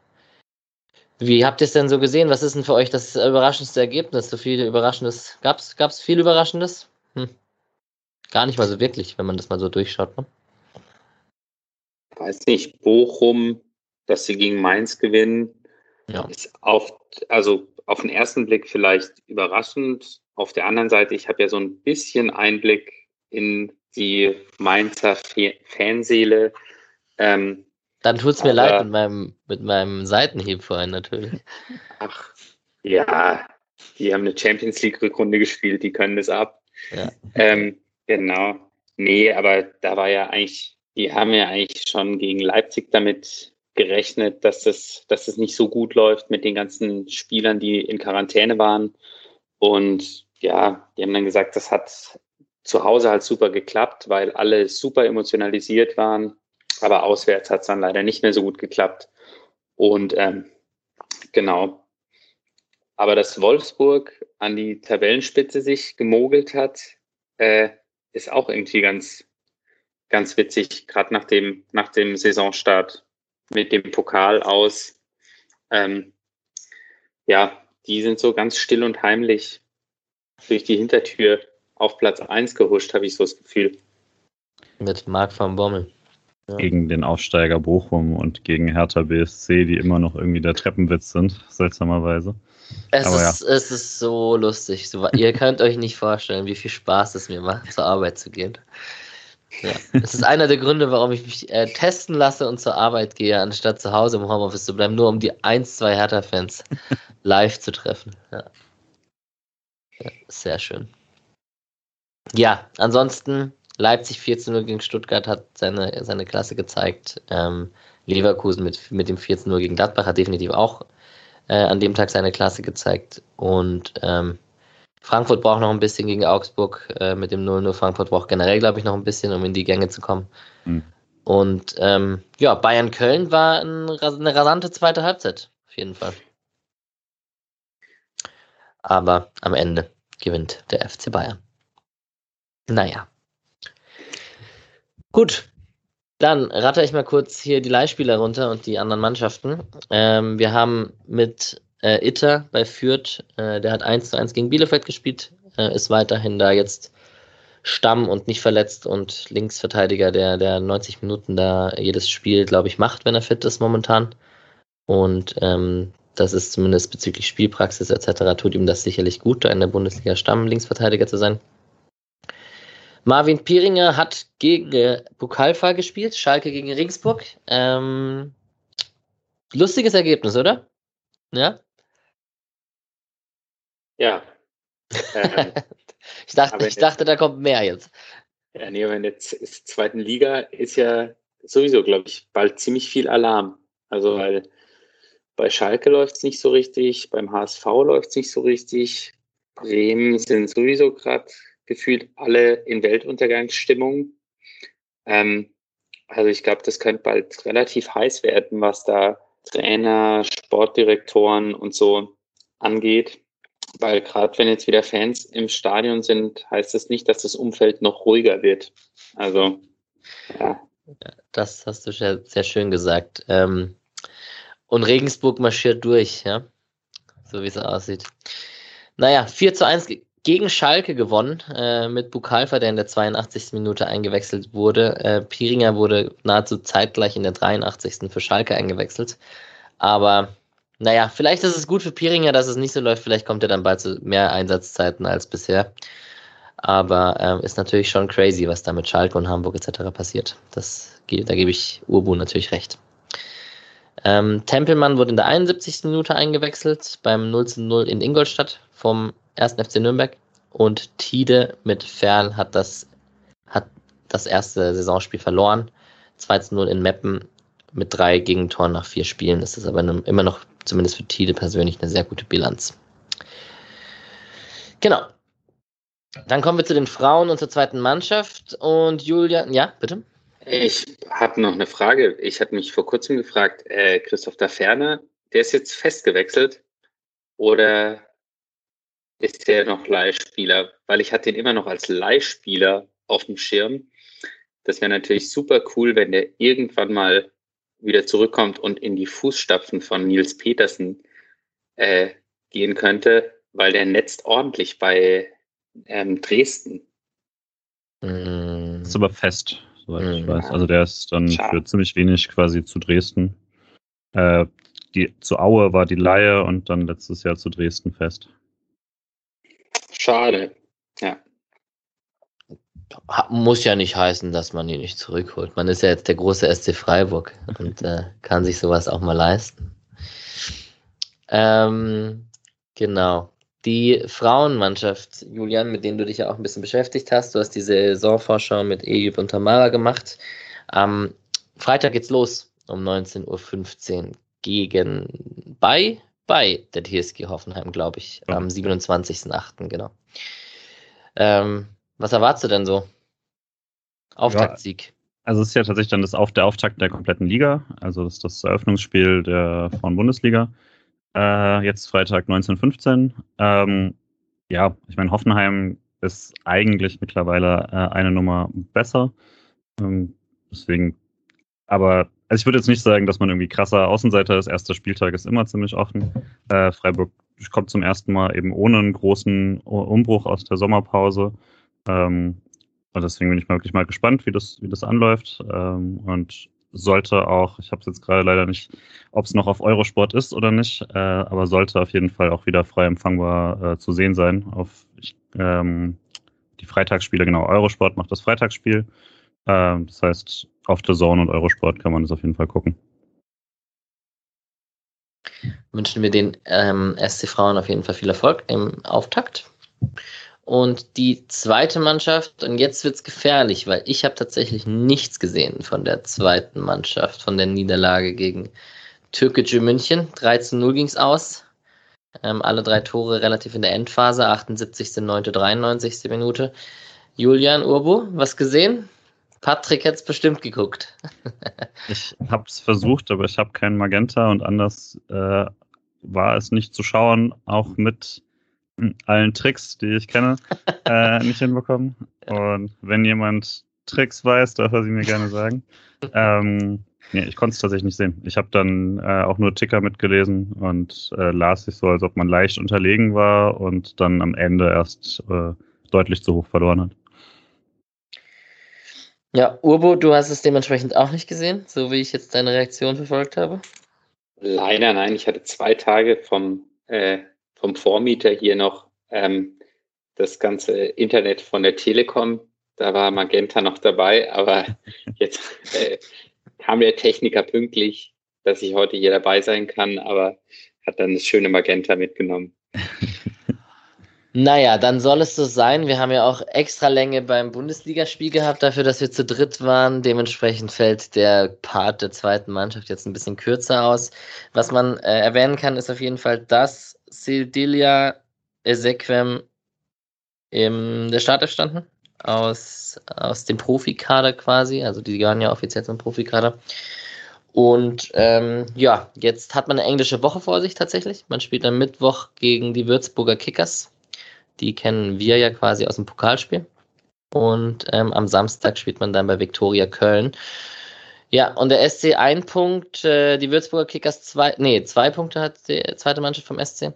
Speaker 1: wie habt ihr es denn so gesehen? Was ist denn für euch das überraschendste Ergebnis? So viel Überraschendes. Gab es viel Überraschendes? Hm. Gar nicht mal so wirklich, wenn man das mal so durchschaut. Ne?
Speaker 3: Weiß nicht, Bochum, dass sie gegen Mainz gewinnen, ja. ist auf, also auf den ersten Blick vielleicht überraschend. Auf der anderen Seite, ich habe ja so ein bisschen Einblick in die Mainzer Fanseele.
Speaker 1: Ähm, Dann tut es mir leid mit meinem, mit meinem Seitenhieb vorhin natürlich.
Speaker 3: Ach, ja, die haben eine Champions League-Rückrunde gespielt, die können das ab. Ja. Ähm, genau. Nee, aber da war ja eigentlich, die haben ja eigentlich schon gegen Leipzig damit gerechnet, dass das, dass das nicht so gut läuft mit den ganzen Spielern, die in Quarantäne waren. Und ja, die haben dann gesagt, das hat zu Hause halt super geklappt, weil alle super emotionalisiert waren. Aber auswärts hat es dann leider nicht mehr so gut geklappt. Und ähm, genau. Aber dass Wolfsburg an die Tabellenspitze sich gemogelt hat, äh, ist auch irgendwie ganz, ganz witzig, gerade nach dem, nach dem Saisonstart mit dem Pokal aus. Ähm, ja, die sind so ganz still und heimlich durch die Hintertür auf Platz 1 gehuscht, habe ich so das Gefühl.
Speaker 1: Mit Marc van Bommel.
Speaker 2: Ja. Gegen den Aufsteiger Bochum und gegen Hertha BSC, die immer noch irgendwie der Treppenwitz sind, seltsamerweise.
Speaker 1: Es, ist, ja. es ist so lustig. Ihr könnt euch nicht vorstellen, wie viel Spaß es mir macht, zur Arbeit zu gehen. Ja, das ist einer der Gründe, warum ich mich äh, testen lasse und zur Arbeit gehe, anstatt zu Hause im Homeoffice zu bleiben, nur um die 1, 2 Hertha-Fans live zu treffen. Ja. ja. sehr schön. Ja, ansonsten Leipzig 14-0 gegen Stuttgart hat seine, seine Klasse gezeigt. Ähm, Leverkusen mit, mit dem 14-0 gegen Gladbach hat definitiv auch äh, an dem Tag seine Klasse gezeigt. Und ähm, Frankfurt braucht noch ein bisschen gegen Augsburg äh, mit dem 0-0. Frankfurt braucht generell, glaube ich, noch ein bisschen, um in die Gänge zu kommen. Mhm. Und ähm, ja, Bayern-Köln war ein, eine rasante zweite Halbzeit, auf jeden Fall. Aber am Ende gewinnt der FC Bayern. Naja. Gut, dann ratter ich mal kurz hier die Leihspieler runter und die anderen Mannschaften. Ähm, wir haben mit äh, Itter bei Fürth, äh, der hat 1 zu 1 gegen Bielefeld gespielt, äh, ist weiterhin da jetzt Stamm und nicht verletzt und Linksverteidiger, der, der 90 Minuten da jedes Spiel, glaube ich, macht, wenn er fit ist momentan. Und ähm, das ist zumindest bezüglich Spielpraxis etc. tut ihm das sicherlich gut, da in der Bundesliga Stamm Linksverteidiger zu sein. Marvin Pieringer hat gegen äh, Bukalfa gespielt, Schalke gegen Ringsburg. Ähm, lustiges Ergebnis, oder? Ja?
Speaker 3: Ja.
Speaker 1: Ähm, ich dachte, ich dachte, da kommt mehr jetzt.
Speaker 3: Ja, nee, aber in der zweiten Liga ist ja sowieso, glaube ich, bald ziemlich viel Alarm. Also, weil bei Schalke läuft es nicht so richtig, beim HSV läuft es nicht so richtig, Bremen sind sowieso gerade gefühlt alle in Weltuntergangsstimmung. Ähm, also ich glaube, das könnte bald relativ heiß werden, was da Trainer, Sportdirektoren und so angeht. Weil gerade wenn jetzt wieder Fans im Stadion sind, heißt das nicht, dass das Umfeld noch ruhiger wird. Also, ja.
Speaker 1: Das hast du sehr, sehr schön gesagt. Ähm, und Regensburg marschiert durch, ja. So wie es aussieht. Naja, 4 zu 1 gegen Schalke gewonnen, äh, mit Bukalfa, der in der 82. Minute eingewechselt wurde. Äh, Piringer wurde nahezu zeitgleich in der 83. für Schalke eingewechselt. Aber naja, vielleicht ist es gut für Piringer, dass es nicht so läuft. Vielleicht kommt er dann bald zu mehr Einsatzzeiten als bisher. Aber ähm, ist natürlich schon crazy, was da mit Schalke und Hamburg etc. passiert. Das, da gebe ich Urbu natürlich recht. Ähm, Tempelmann wurde in der 71. Minute eingewechselt beim 0 zu 0 in Ingolstadt vom 1. FC Nürnberg. Und Tide mit Ferl hat das, hat das erste Saisonspiel verloren. 2 zu 0 in Meppen mit drei Gegentoren nach vier Spielen. Das ist aber immer noch zumindest für Tide persönlich eine sehr gute Bilanz. Genau. Dann kommen wir zu den Frauen und zur zweiten Mannschaft. Und Julian, ja, bitte.
Speaker 3: Ich habe noch eine Frage. Ich hatte mich vor kurzem gefragt, äh, Christoph da Ferner, der ist jetzt festgewechselt oder ist der noch Leihspieler? Weil ich hatte ihn immer noch als Leihspieler auf dem Schirm. Das wäre natürlich super cool, wenn der irgendwann mal wieder zurückkommt und in die Fußstapfen von Nils Petersen äh, gehen könnte, weil der netzt ordentlich bei ähm, Dresden.
Speaker 2: Mm. Ist aber fest, soweit mm. ich weiß. Also der ist dann Schade. für ziemlich wenig quasi zu Dresden. Äh, die, zu Aue war die Laie und dann letztes Jahr zu Dresden fest.
Speaker 3: Schade, ja
Speaker 1: muss ja nicht heißen, dass man ihn nicht zurückholt. Man ist ja jetzt der große SC Freiburg und äh, kann sich sowas auch mal leisten. Ähm, genau. Die Frauenmannschaft, Julian, mit denen du dich ja auch ein bisschen beschäftigt hast, du hast diese Saisonvorschau mit Ejub und Tamara gemacht. Am Freitag geht's los um 19.15 Uhr gegen bei, bei der TSG Hoffenheim, glaube ich, am 27.08. genau. Ähm, was erwartest du denn so? Auftaktsieg. Ja,
Speaker 2: also es ist ja tatsächlich dann das Auf der Auftakt der kompletten Liga. Also das ist das Eröffnungsspiel der Frauen-Bundesliga. Äh, jetzt Freitag 1915. Ähm, ja, ich meine, Hoffenheim ist eigentlich mittlerweile äh, eine Nummer besser. Ähm, deswegen, aber also ich würde jetzt nicht sagen, dass man irgendwie krasser Außenseiter ist. Erster Spieltag ist immer ziemlich offen. Äh, Freiburg kommt zum ersten Mal eben ohne einen großen Umbruch aus der Sommerpause. Ähm, und deswegen bin ich mal wirklich mal gespannt, wie das, wie das anläuft. Ähm, und sollte auch, ich habe es jetzt gerade leider nicht, ob es noch auf Eurosport ist oder nicht, äh, aber sollte auf jeden Fall auch wieder frei empfangbar äh, zu sehen sein. Auf ich, ähm, die Freitagsspiele, genau, Eurosport macht das Freitagsspiel. Äh, das heißt, auf The Zone und Eurosport kann man das auf jeden Fall gucken.
Speaker 1: Wünschen wir den ähm, SC Frauen auf jeden Fall viel Erfolg im Auftakt. Und die zweite Mannschaft, und jetzt wird es gefährlich, weil ich habe tatsächlich nichts gesehen von der zweiten Mannschaft, von der Niederlage gegen Türkgücü München. 13-0 ging es aus. Ähm, alle drei Tore relativ in der Endphase, 78., 9., 93. Minute. Julian Urbo, was gesehen? Patrick hat es bestimmt geguckt.
Speaker 2: ich habe es versucht, aber ich habe keinen Magenta und anders äh, war es nicht zu schauen, auch mit allen Tricks, die ich kenne, äh, nicht hinbekommen. Und wenn jemand Tricks weiß, darf er sie mir gerne sagen. Ähm, nee, ich konnte es tatsächlich nicht sehen. Ich habe dann äh, auch nur Ticker mitgelesen und äh, las sich so, als ob man leicht unterlegen war und dann am Ende erst äh, deutlich zu hoch verloren hat.
Speaker 1: Ja, Urbo, du hast es dementsprechend auch nicht gesehen, so wie ich jetzt deine Reaktion verfolgt habe.
Speaker 3: Leider nein, ich hatte zwei Tage vom äh, vom Vormieter hier noch ähm, das ganze Internet von der Telekom. Da war Magenta noch dabei, aber jetzt äh, kam der Techniker pünktlich, dass ich heute hier dabei sein kann, aber hat dann das schöne Magenta mitgenommen.
Speaker 1: Naja, dann soll es so sein. Wir haben ja auch extra Länge beim Bundesligaspiel gehabt, dafür, dass wir zu dritt waren. Dementsprechend fällt der Part der zweiten Mannschaft jetzt ein bisschen kürzer aus. Was man äh, erwähnen kann, ist auf jeden Fall, dass Sildilia Ezequem in der Startelf standen, aus, aus dem Profikader quasi, also die gehören ja offiziell zum Profikader. Und ähm, ja, jetzt hat man eine englische Woche vor sich tatsächlich. Man spielt am Mittwoch gegen die Würzburger Kickers. Die kennen wir ja quasi aus dem Pokalspiel. Und ähm, am Samstag spielt man dann bei Viktoria Köln. Ja, und der SC ein Punkt, äh, die Würzburger Kickers zwei, nee, zwei Punkte hat die zweite Mannschaft vom SC.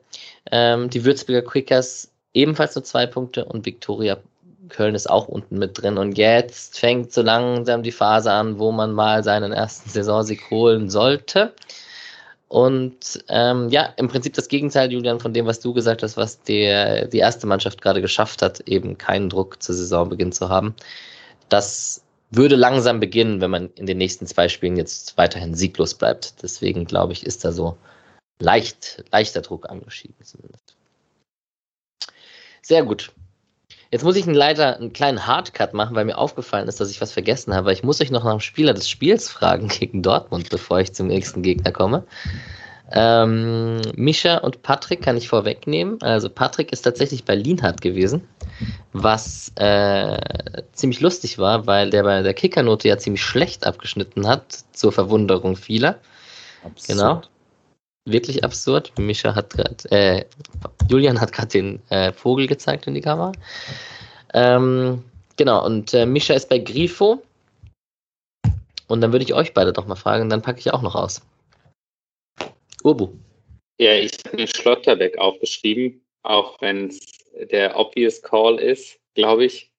Speaker 1: Ähm, die Würzburger Kickers ebenfalls nur zwei Punkte und Viktoria Köln ist auch unten mit drin. Und jetzt fängt so langsam die Phase an, wo man mal seinen ersten Saisonsieg holen sollte. Und ähm, ja, im Prinzip das Gegenteil, Julian, von dem, was du gesagt hast, was der, die erste Mannschaft gerade geschafft hat, eben keinen Druck zu Saisonbeginn zu haben. Das würde langsam beginnen, wenn man in den nächsten zwei Spielen jetzt weiterhin sieglos bleibt. Deswegen glaube ich, ist da so leicht, leichter Druck angeschieden zumindest. Sehr gut. Jetzt muss ich leider einen kleinen Hardcut machen, weil mir aufgefallen ist, dass ich was vergessen habe. Ich muss euch noch nach dem Spieler des Spiels fragen gegen Dortmund, bevor ich zum nächsten Gegner komme. Ähm, Mischa und Patrick kann ich vorwegnehmen. Also Patrick ist tatsächlich bei Lienhardt gewesen, was äh, ziemlich lustig war, weil der bei der Kickernote ja ziemlich schlecht abgeschnitten hat, zur Verwunderung vieler. Absurd. Genau. Wirklich absurd. Mischa hat gerade, äh, Julian hat gerade den äh, Vogel gezeigt in die Kamera. Ähm, genau, und äh, Mischa ist bei Grifo. Und dann würde ich euch beide doch mal fragen, dann packe ich auch noch aus. Urbu.
Speaker 3: Ja, ich habe mir Schlotterbeck aufgeschrieben, auch wenn es der obvious Call ist, glaube ich.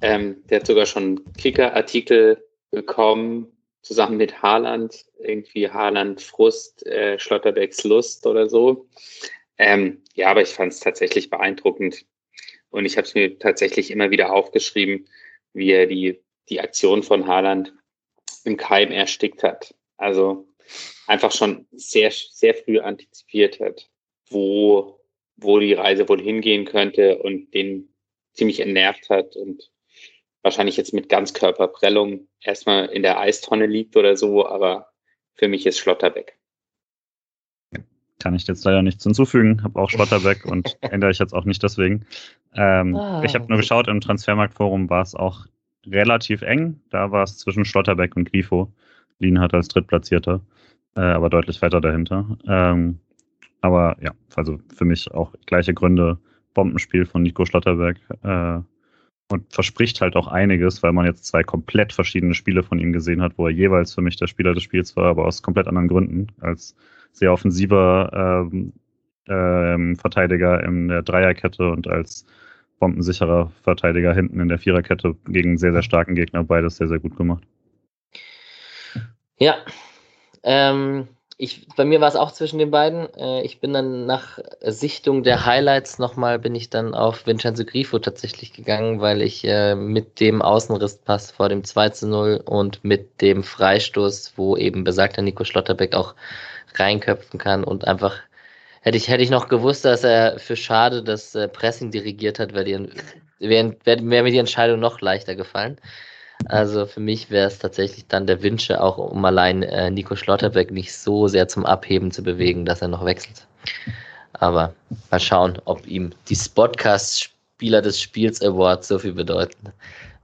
Speaker 3: Ähm, der hat sogar schon Kicker-Artikel bekommen, zusammen mit Haaland, irgendwie Haaland Frust, äh, Schlotterbecks Lust oder so. Ähm, ja, aber ich fand es tatsächlich beeindruckend. Und ich habe es mir tatsächlich immer wieder aufgeschrieben, wie er die, die Aktion von Haaland im Keim erstickt hat. Also einfach schon sehr, sehr früh antizipiert hat, wo, wo die Reise wohl hingehen könnte und den ziemlich entnervt hat und wahrscheinlich jetzt mit Ganzkörperprellung erstmal in der Eistonne liegt oder so, aber für mich ist Schlotterbeck.
Speaker 2: Kann ich jetzt leider nichts hinzufügen, habe auch Schlotterbeck und ändere ich jetzt auch nicht deswegen. Ähm, ah. Ich habe nur geschaut, im Transfermarktforum war es auch relativ eng. Da war es zwischen Schlotterbeck und Grifo. Lien hat als Drittplatzierter, äh, aber deutlich weiter dahinter. Ähm, aber ja, also für mich auch gleiche Gründe. Bombenspiel von Nico Schlotterbeck. Äh, und verspricht halt auch einiges, weil man jetzt zwei komplett verschiedene Spiele von ihm gesehen hat, wo er jeweils für mich der Spieler des Spiels war, aber aus komplett anderen Gründen. Als sehr offensiver ähm, ähm, Verteidiger in der Dreierkette und als bombensicherer Verteidiger hinten in der Viererkette gegen sehr, sehr starken Gegner. Beides sehr, sehr gut gemacht.
Speaker 1: Ja, ähm, ich, bei mir war es auch zwischen den beiden. Äh, ich bin dann nach Sichtung der Highlights nochmal, bin ich dann auf Vincenzo Grifo tatsächlich gegangen, weil ich äh, mit dem Außenrisspass vor dem 2 zu 0 und mit dem Freistoß, wo eben besagter Nico Schlotterbeck auch reinköpfen kann und einfach hätte ich, hätte ich noch gewusst, dass er für schade das äh, Pressing dirigiert hat, wäre wär, wär mir die Entscheidung noch leichter gefallen. Also für mich wäre es tatsächlich dann der Wünsche, auch um allein äh, Nico Schlotterbeck nicht so sehr zum Abheben zu bewegen, dass er noch wechselt. Aber mal schauen, ob ihm die Spotcast Spieler des Spiels Award so viel bedeuten.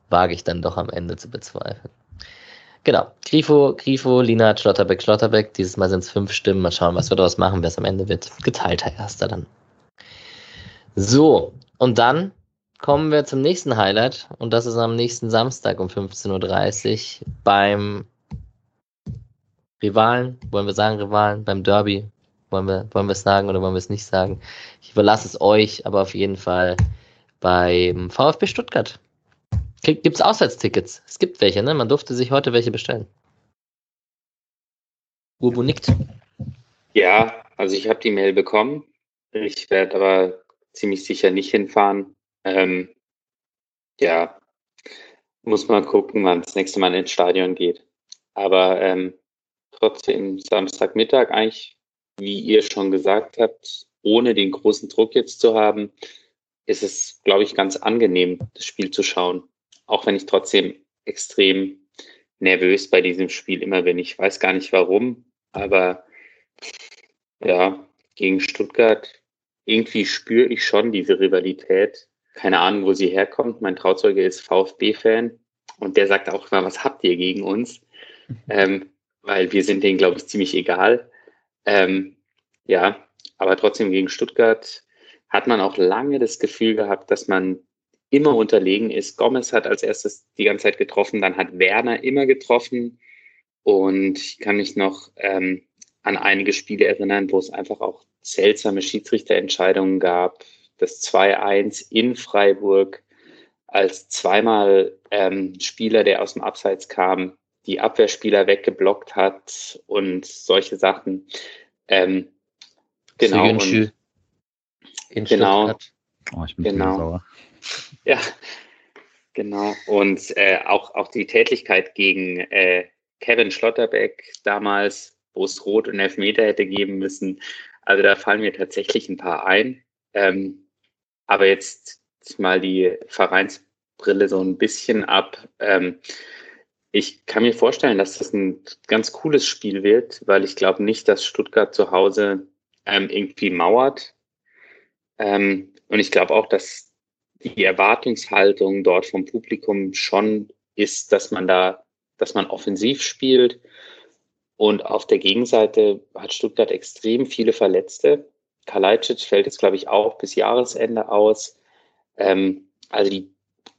Speaker 1: Wage ich dann doch am Ende zu bezweifeln. Genau. Grifo, Grifo, Lina, Schlotterbeck, Schlotterbeck. Dieses Mal sind es fünf Stimmen. Mal schauen, was wir daraus machen, wer es am Ende wird. Geteilter Erster dann. So. Und dann kommen wir zum nächsten Highlight und das ist am nächsten Samstag um 15.30 Uhr beim Rivalen, wollen wir sagen Rivalen, beim Derby, wollen wir, wollen wir es sagen oder wollen wir es nicht sagen? Ich überlasse es euch, aber auf jeden Fall beim VfB Stuttgart. Gibt es Auswärtstickets? Es gibt welche, ne? Man durfte sich heute welche bestellen. Urbu nickt.
Speaker 3: Ja, also ich habe die Mail bekommen. Ich werde aber ziemlich sicher nicht hinfahren. Ähm, ja, muss man gucken, wann das nächste Mal ins Stadion geht. Aber ähm, trotzdem Samstagmittag eigentlich, wie ihr schon gesagt habt, ohne den großen Druck jetzt zu haben, ist es, glaube ich, ganz angenehm, das Spiel zu schauen. Auch wenn ich trotzdem extrem nervös bei diesem Spiel immer bin. Ich weiß gar nicht warum, aber ja, gegen Stuttgart irgendwie spüre ich schon diese Rivalität. Keine Ahnung, wo sie herkommt. Mein Trauzeuge ist VfB-Fan und der sagt auch immer, was habt ihr gegen uns? ähm, weil wir sind denen, glaube ich, ziemlich egal. Ähm, ja, aber trotzdem gegen Stuttgart hat man auch lange das Gefühl gehabt, dass man immer unterlegen ist. Gomez hat als erstes die ganze Zeit getroffen, dann hat Werner immer getroffen. Und ich kann mich noch ähm, an einige Spiele erinnern, wo es einfach auch seltsame Schiedsrichterentscheidungen gab. Das 2-1 in Freiburg, als zweimal ähm, Spieler, der aus dem Abseits kam, die Abwehrspieler weggeblockt hat und solche Sachen. Ähm, genau. Und, genau. Oh, ich bin genau. sauer. Ja, genau. Und äh, auch, auch die Tätigkeit gegen äh, Kevin Schlotterbeck damals, wo es Rot und Elfmeter hätte geben müssen. Also da fallen mir tatsächlich ein paar ein. Ähm, aber jetzt mal die Vereinsbrille so ein bisschen ab. Ähm, ich kann mir vorstellen, dass das ein ganz cooles Spiel wird, weil ich glaube nicht, dass Stuttgart zu Hause ähm, irgendwie mauert. Ähm, und ich glaube auch, dass die Erwartungshaltung dort vom Publikum schon ist, dass man da, dass man offensiv spielt. Und auf der Gegenseite hat Stuttgart extrem viele Verletzte. Kalajdzic fällt jetzt, glaube ich, auch bis Jahresende aus. Ähm, also die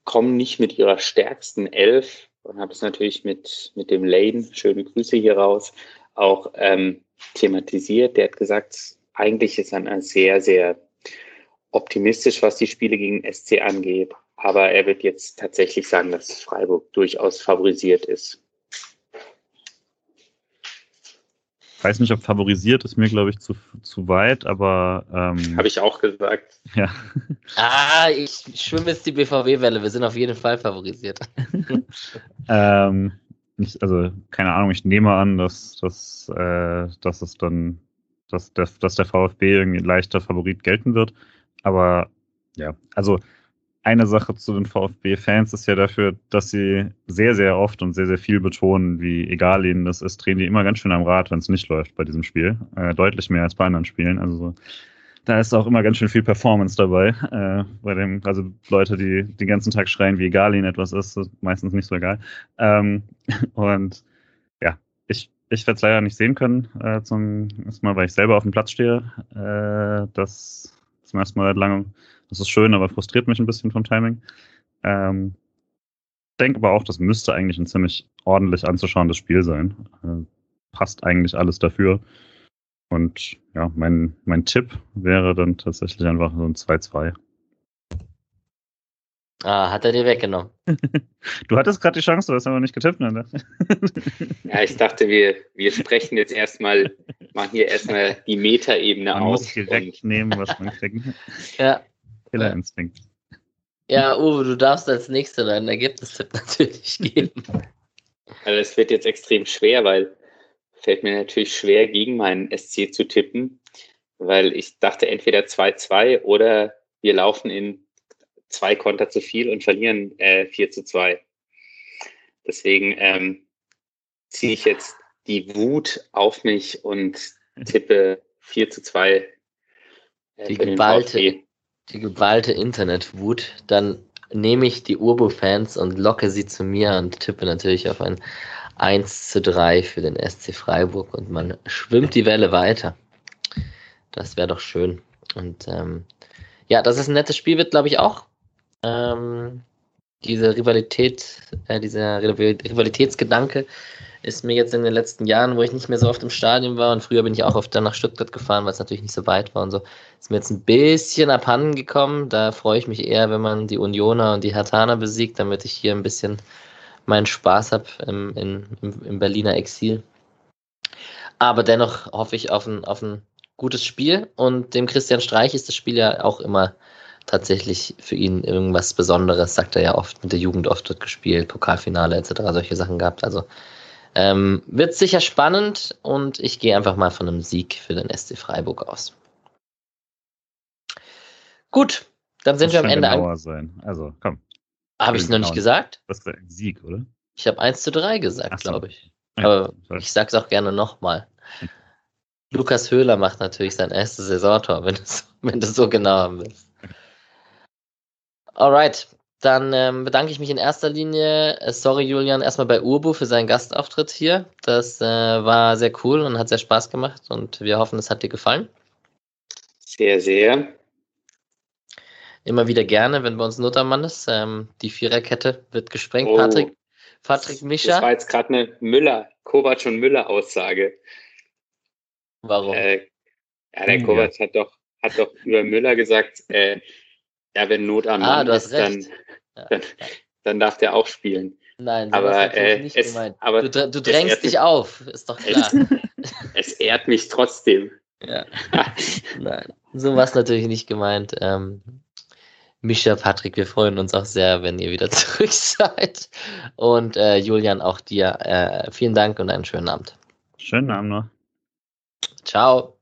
Speaker 3: kommen nicht mit ihrer stärksten Elf und habe es natürlich mit, mit dem Lane, schöne Grüße hier raus, auch ähm, thematisiert. Der hat gesagt, eigentlich ist er sehr, sehr optimistisch, was die Spiele gegen SC angeht. Aber er wird jetzt tatsächlich sagen, dass Freiburg durchaus favorisiert ist.
Speaker 2: Ich weiß nicht, ob favorisiert ist mir, glaube ich, zu, zu weit, aber. Ähm,
Speaker 3: Habe ich auch gesagt.
Speaker 2: Ja.
Speaker 1: Ah, ich schwimme jetzt die BVW-Welle. Wir sind auf jeden Fall favorisiert.
Speaker 2: ähm, nicht, also, keine Ahnung, ich nehme an, dass, dass, äh, dass es dann, dass der, dass der VfB irgendwie leichter Favorit gelten wird. Aber ja, also eine Sache zu den VfB-Fans ist ja dafür, dass sie sehr, sehr oft und sehr, sehr viel betonen, wie egal ihnen das ist, drehen die immer ganz schön am Rad, wenn es nicht läuft bei diesem Spiel. Äh, deutlich mehr als bei anderen Spielen. Also da ist auch immer ganz schön viel Performance dabei. Äh, bei dem, also Leute, die den ganzen Tag schreien, wie egal ihnen etwas ist, ist meistens nicht so egal. Ähm, und ja, ich, ich werde es leider nicht sehen können, äh, zum ersten Mal, weil ich selber auf dem Platz stehe. Äh, das zum ersten Mal seit langem. Das ist schön, aber frustriert mich ein bisschen vom Timing. Ähm, denke aber auch, das müsste eigentlich ein ziemlich ordentlich anzuschauendes Spiel sein. Äh, passt eigentlich alles dafür. Und ja, mein, mein Tipp wäre dann tatsächlich einfach so ein 2-2.
Speaker 1: Ah, hat er dir weggenommen.
Speaker 2: du hattest gerade die Chance, du hast aber nicht getippt, ne?
Speaker 3: ja, ich dachte, wir, wir sprechen jetzt erstmal, machen hier erstmal die Metaebene aus.
Speaker 2: Man muss direkt nehmen, was man kriegt.
Speaker 1: ja.
Speaker 2: Killerinstinkt.
Speaker 1: Ja, Uwe, du darfst als nächster deinen Ergebnistipp natürlich geben.
Speaker 3: Also es wird jetzt extrem schwer, weil fällt mir natürlich schwer, gegen meinen SC zu tippen, weil ich dachte entweder 2-2 oder wir laufen in zwei Konter zu viel und verlieren äh, 4 zu 2. Deswegen ähm, ziehe ich jetzt die Wut auf mich und tippe 4 zu 2.
Speaker 1: Äh, die, geballte, die geballte Internetwut. Dann nehme ich die Urbo-Fans und locke sie zu mir und tippe natürlich auf ein 1 zu 3 für den SC Freiburg und man schwimmt die Welle weiter. Das wäre doch schön. Und ähm, ja, dass es ein nettes Spiel wird, glaube ich auch ähm, diese Rivalität, äh, dieser Rivalitätsgedanke ist mir jetzt in den letzten Jahren, wo ich nicht mehr so oft im Stadion war und früher bin ich auch oft dann nach Stuttgart gefahren, weil es natürlich nicht so weit war und so, ist mir jetzt ein bisschen abhanden gekommen. Da freue ich mich eher, wenn man die Unioner und die Hartaner besiegt, damit ich hier ein bisschen meinen Spaß habe im, im, im Berliner Exil. Aber dennoch hoffe ich auf ein, auf ein gutes Spiel und dem Christian Streich ist das Spiel ja auch immer tatsächlich für ihn irgendwas Besonderes, sagt er ja oft, mit der Jugend oft wird gespielt, Pokalfinale etc., solche Sachen gehabt. Also ähm, wird sicher spannend und ich gehe einfach mal von einem Sieg für den SC Freiburg aus. Gut, dann sind wir am Ende
Speaker 2: an. sein. Also, komm.
Speaker 1: Habe ich es noch nicht gesagt?
Speaker 2: Das ist ein Sieg, oder?
Speaker 1: Ich habe 1 zu 3 gesagt, so. glaube ich. Aber ja, ich sag's auch gerne nochmal. Lukas Höhler macht natürlich sein erstes Saisontor, wenn du, wenn du so genau haben willst. Alright, dann ähm, bedanke ich mich in erster Linie, äh, sorry Julian, erstmal bei Urbu für seinen Gastauftritt hier. Das äh, war sehr cool und hat sehr Spaß gemacht und wir hoffen, es hat dir gefallen.
Speaker 3: Sehr, sehr.
Speaker 1: Immer wieder gerne, wenn bei uns Notermann ist. Ähm, die Viererkette wird gesprengt. Oh, Patrick, Patrick Mischa.
Speaker 3: Das war jetzt gerade eine Müller, Kovac und Müller-Aussage.
Speaker 1: Warum?
Speaker 3: Äh, ja, der Kovac hat doch, hat doch über Müller gesagt, äh, ja, wenn Not am ah, Mann ist, dann, dann, dann, darf der auch spielen.
Speaker 1: Nein,
Speaker 3: aber, äh, nicht es,
Speaker 1: gemeint. aber du, du drängst dich auf, ist doch klar.
Speaker 3: Es, es ehrt mich trotzdem.
Speaker 1: Ja. Nein, so war es natürlich nicht gemeint. Ähm, Mischa, Patrick, wir freuen uns auch sehr, wenn ihr wieder zurück seid. Und äh, Julian, auch dir äh, vielen Dank und einen schönen Abend.
Speaker 2: Schönen Abend noch.
Speaker 1: Ciao.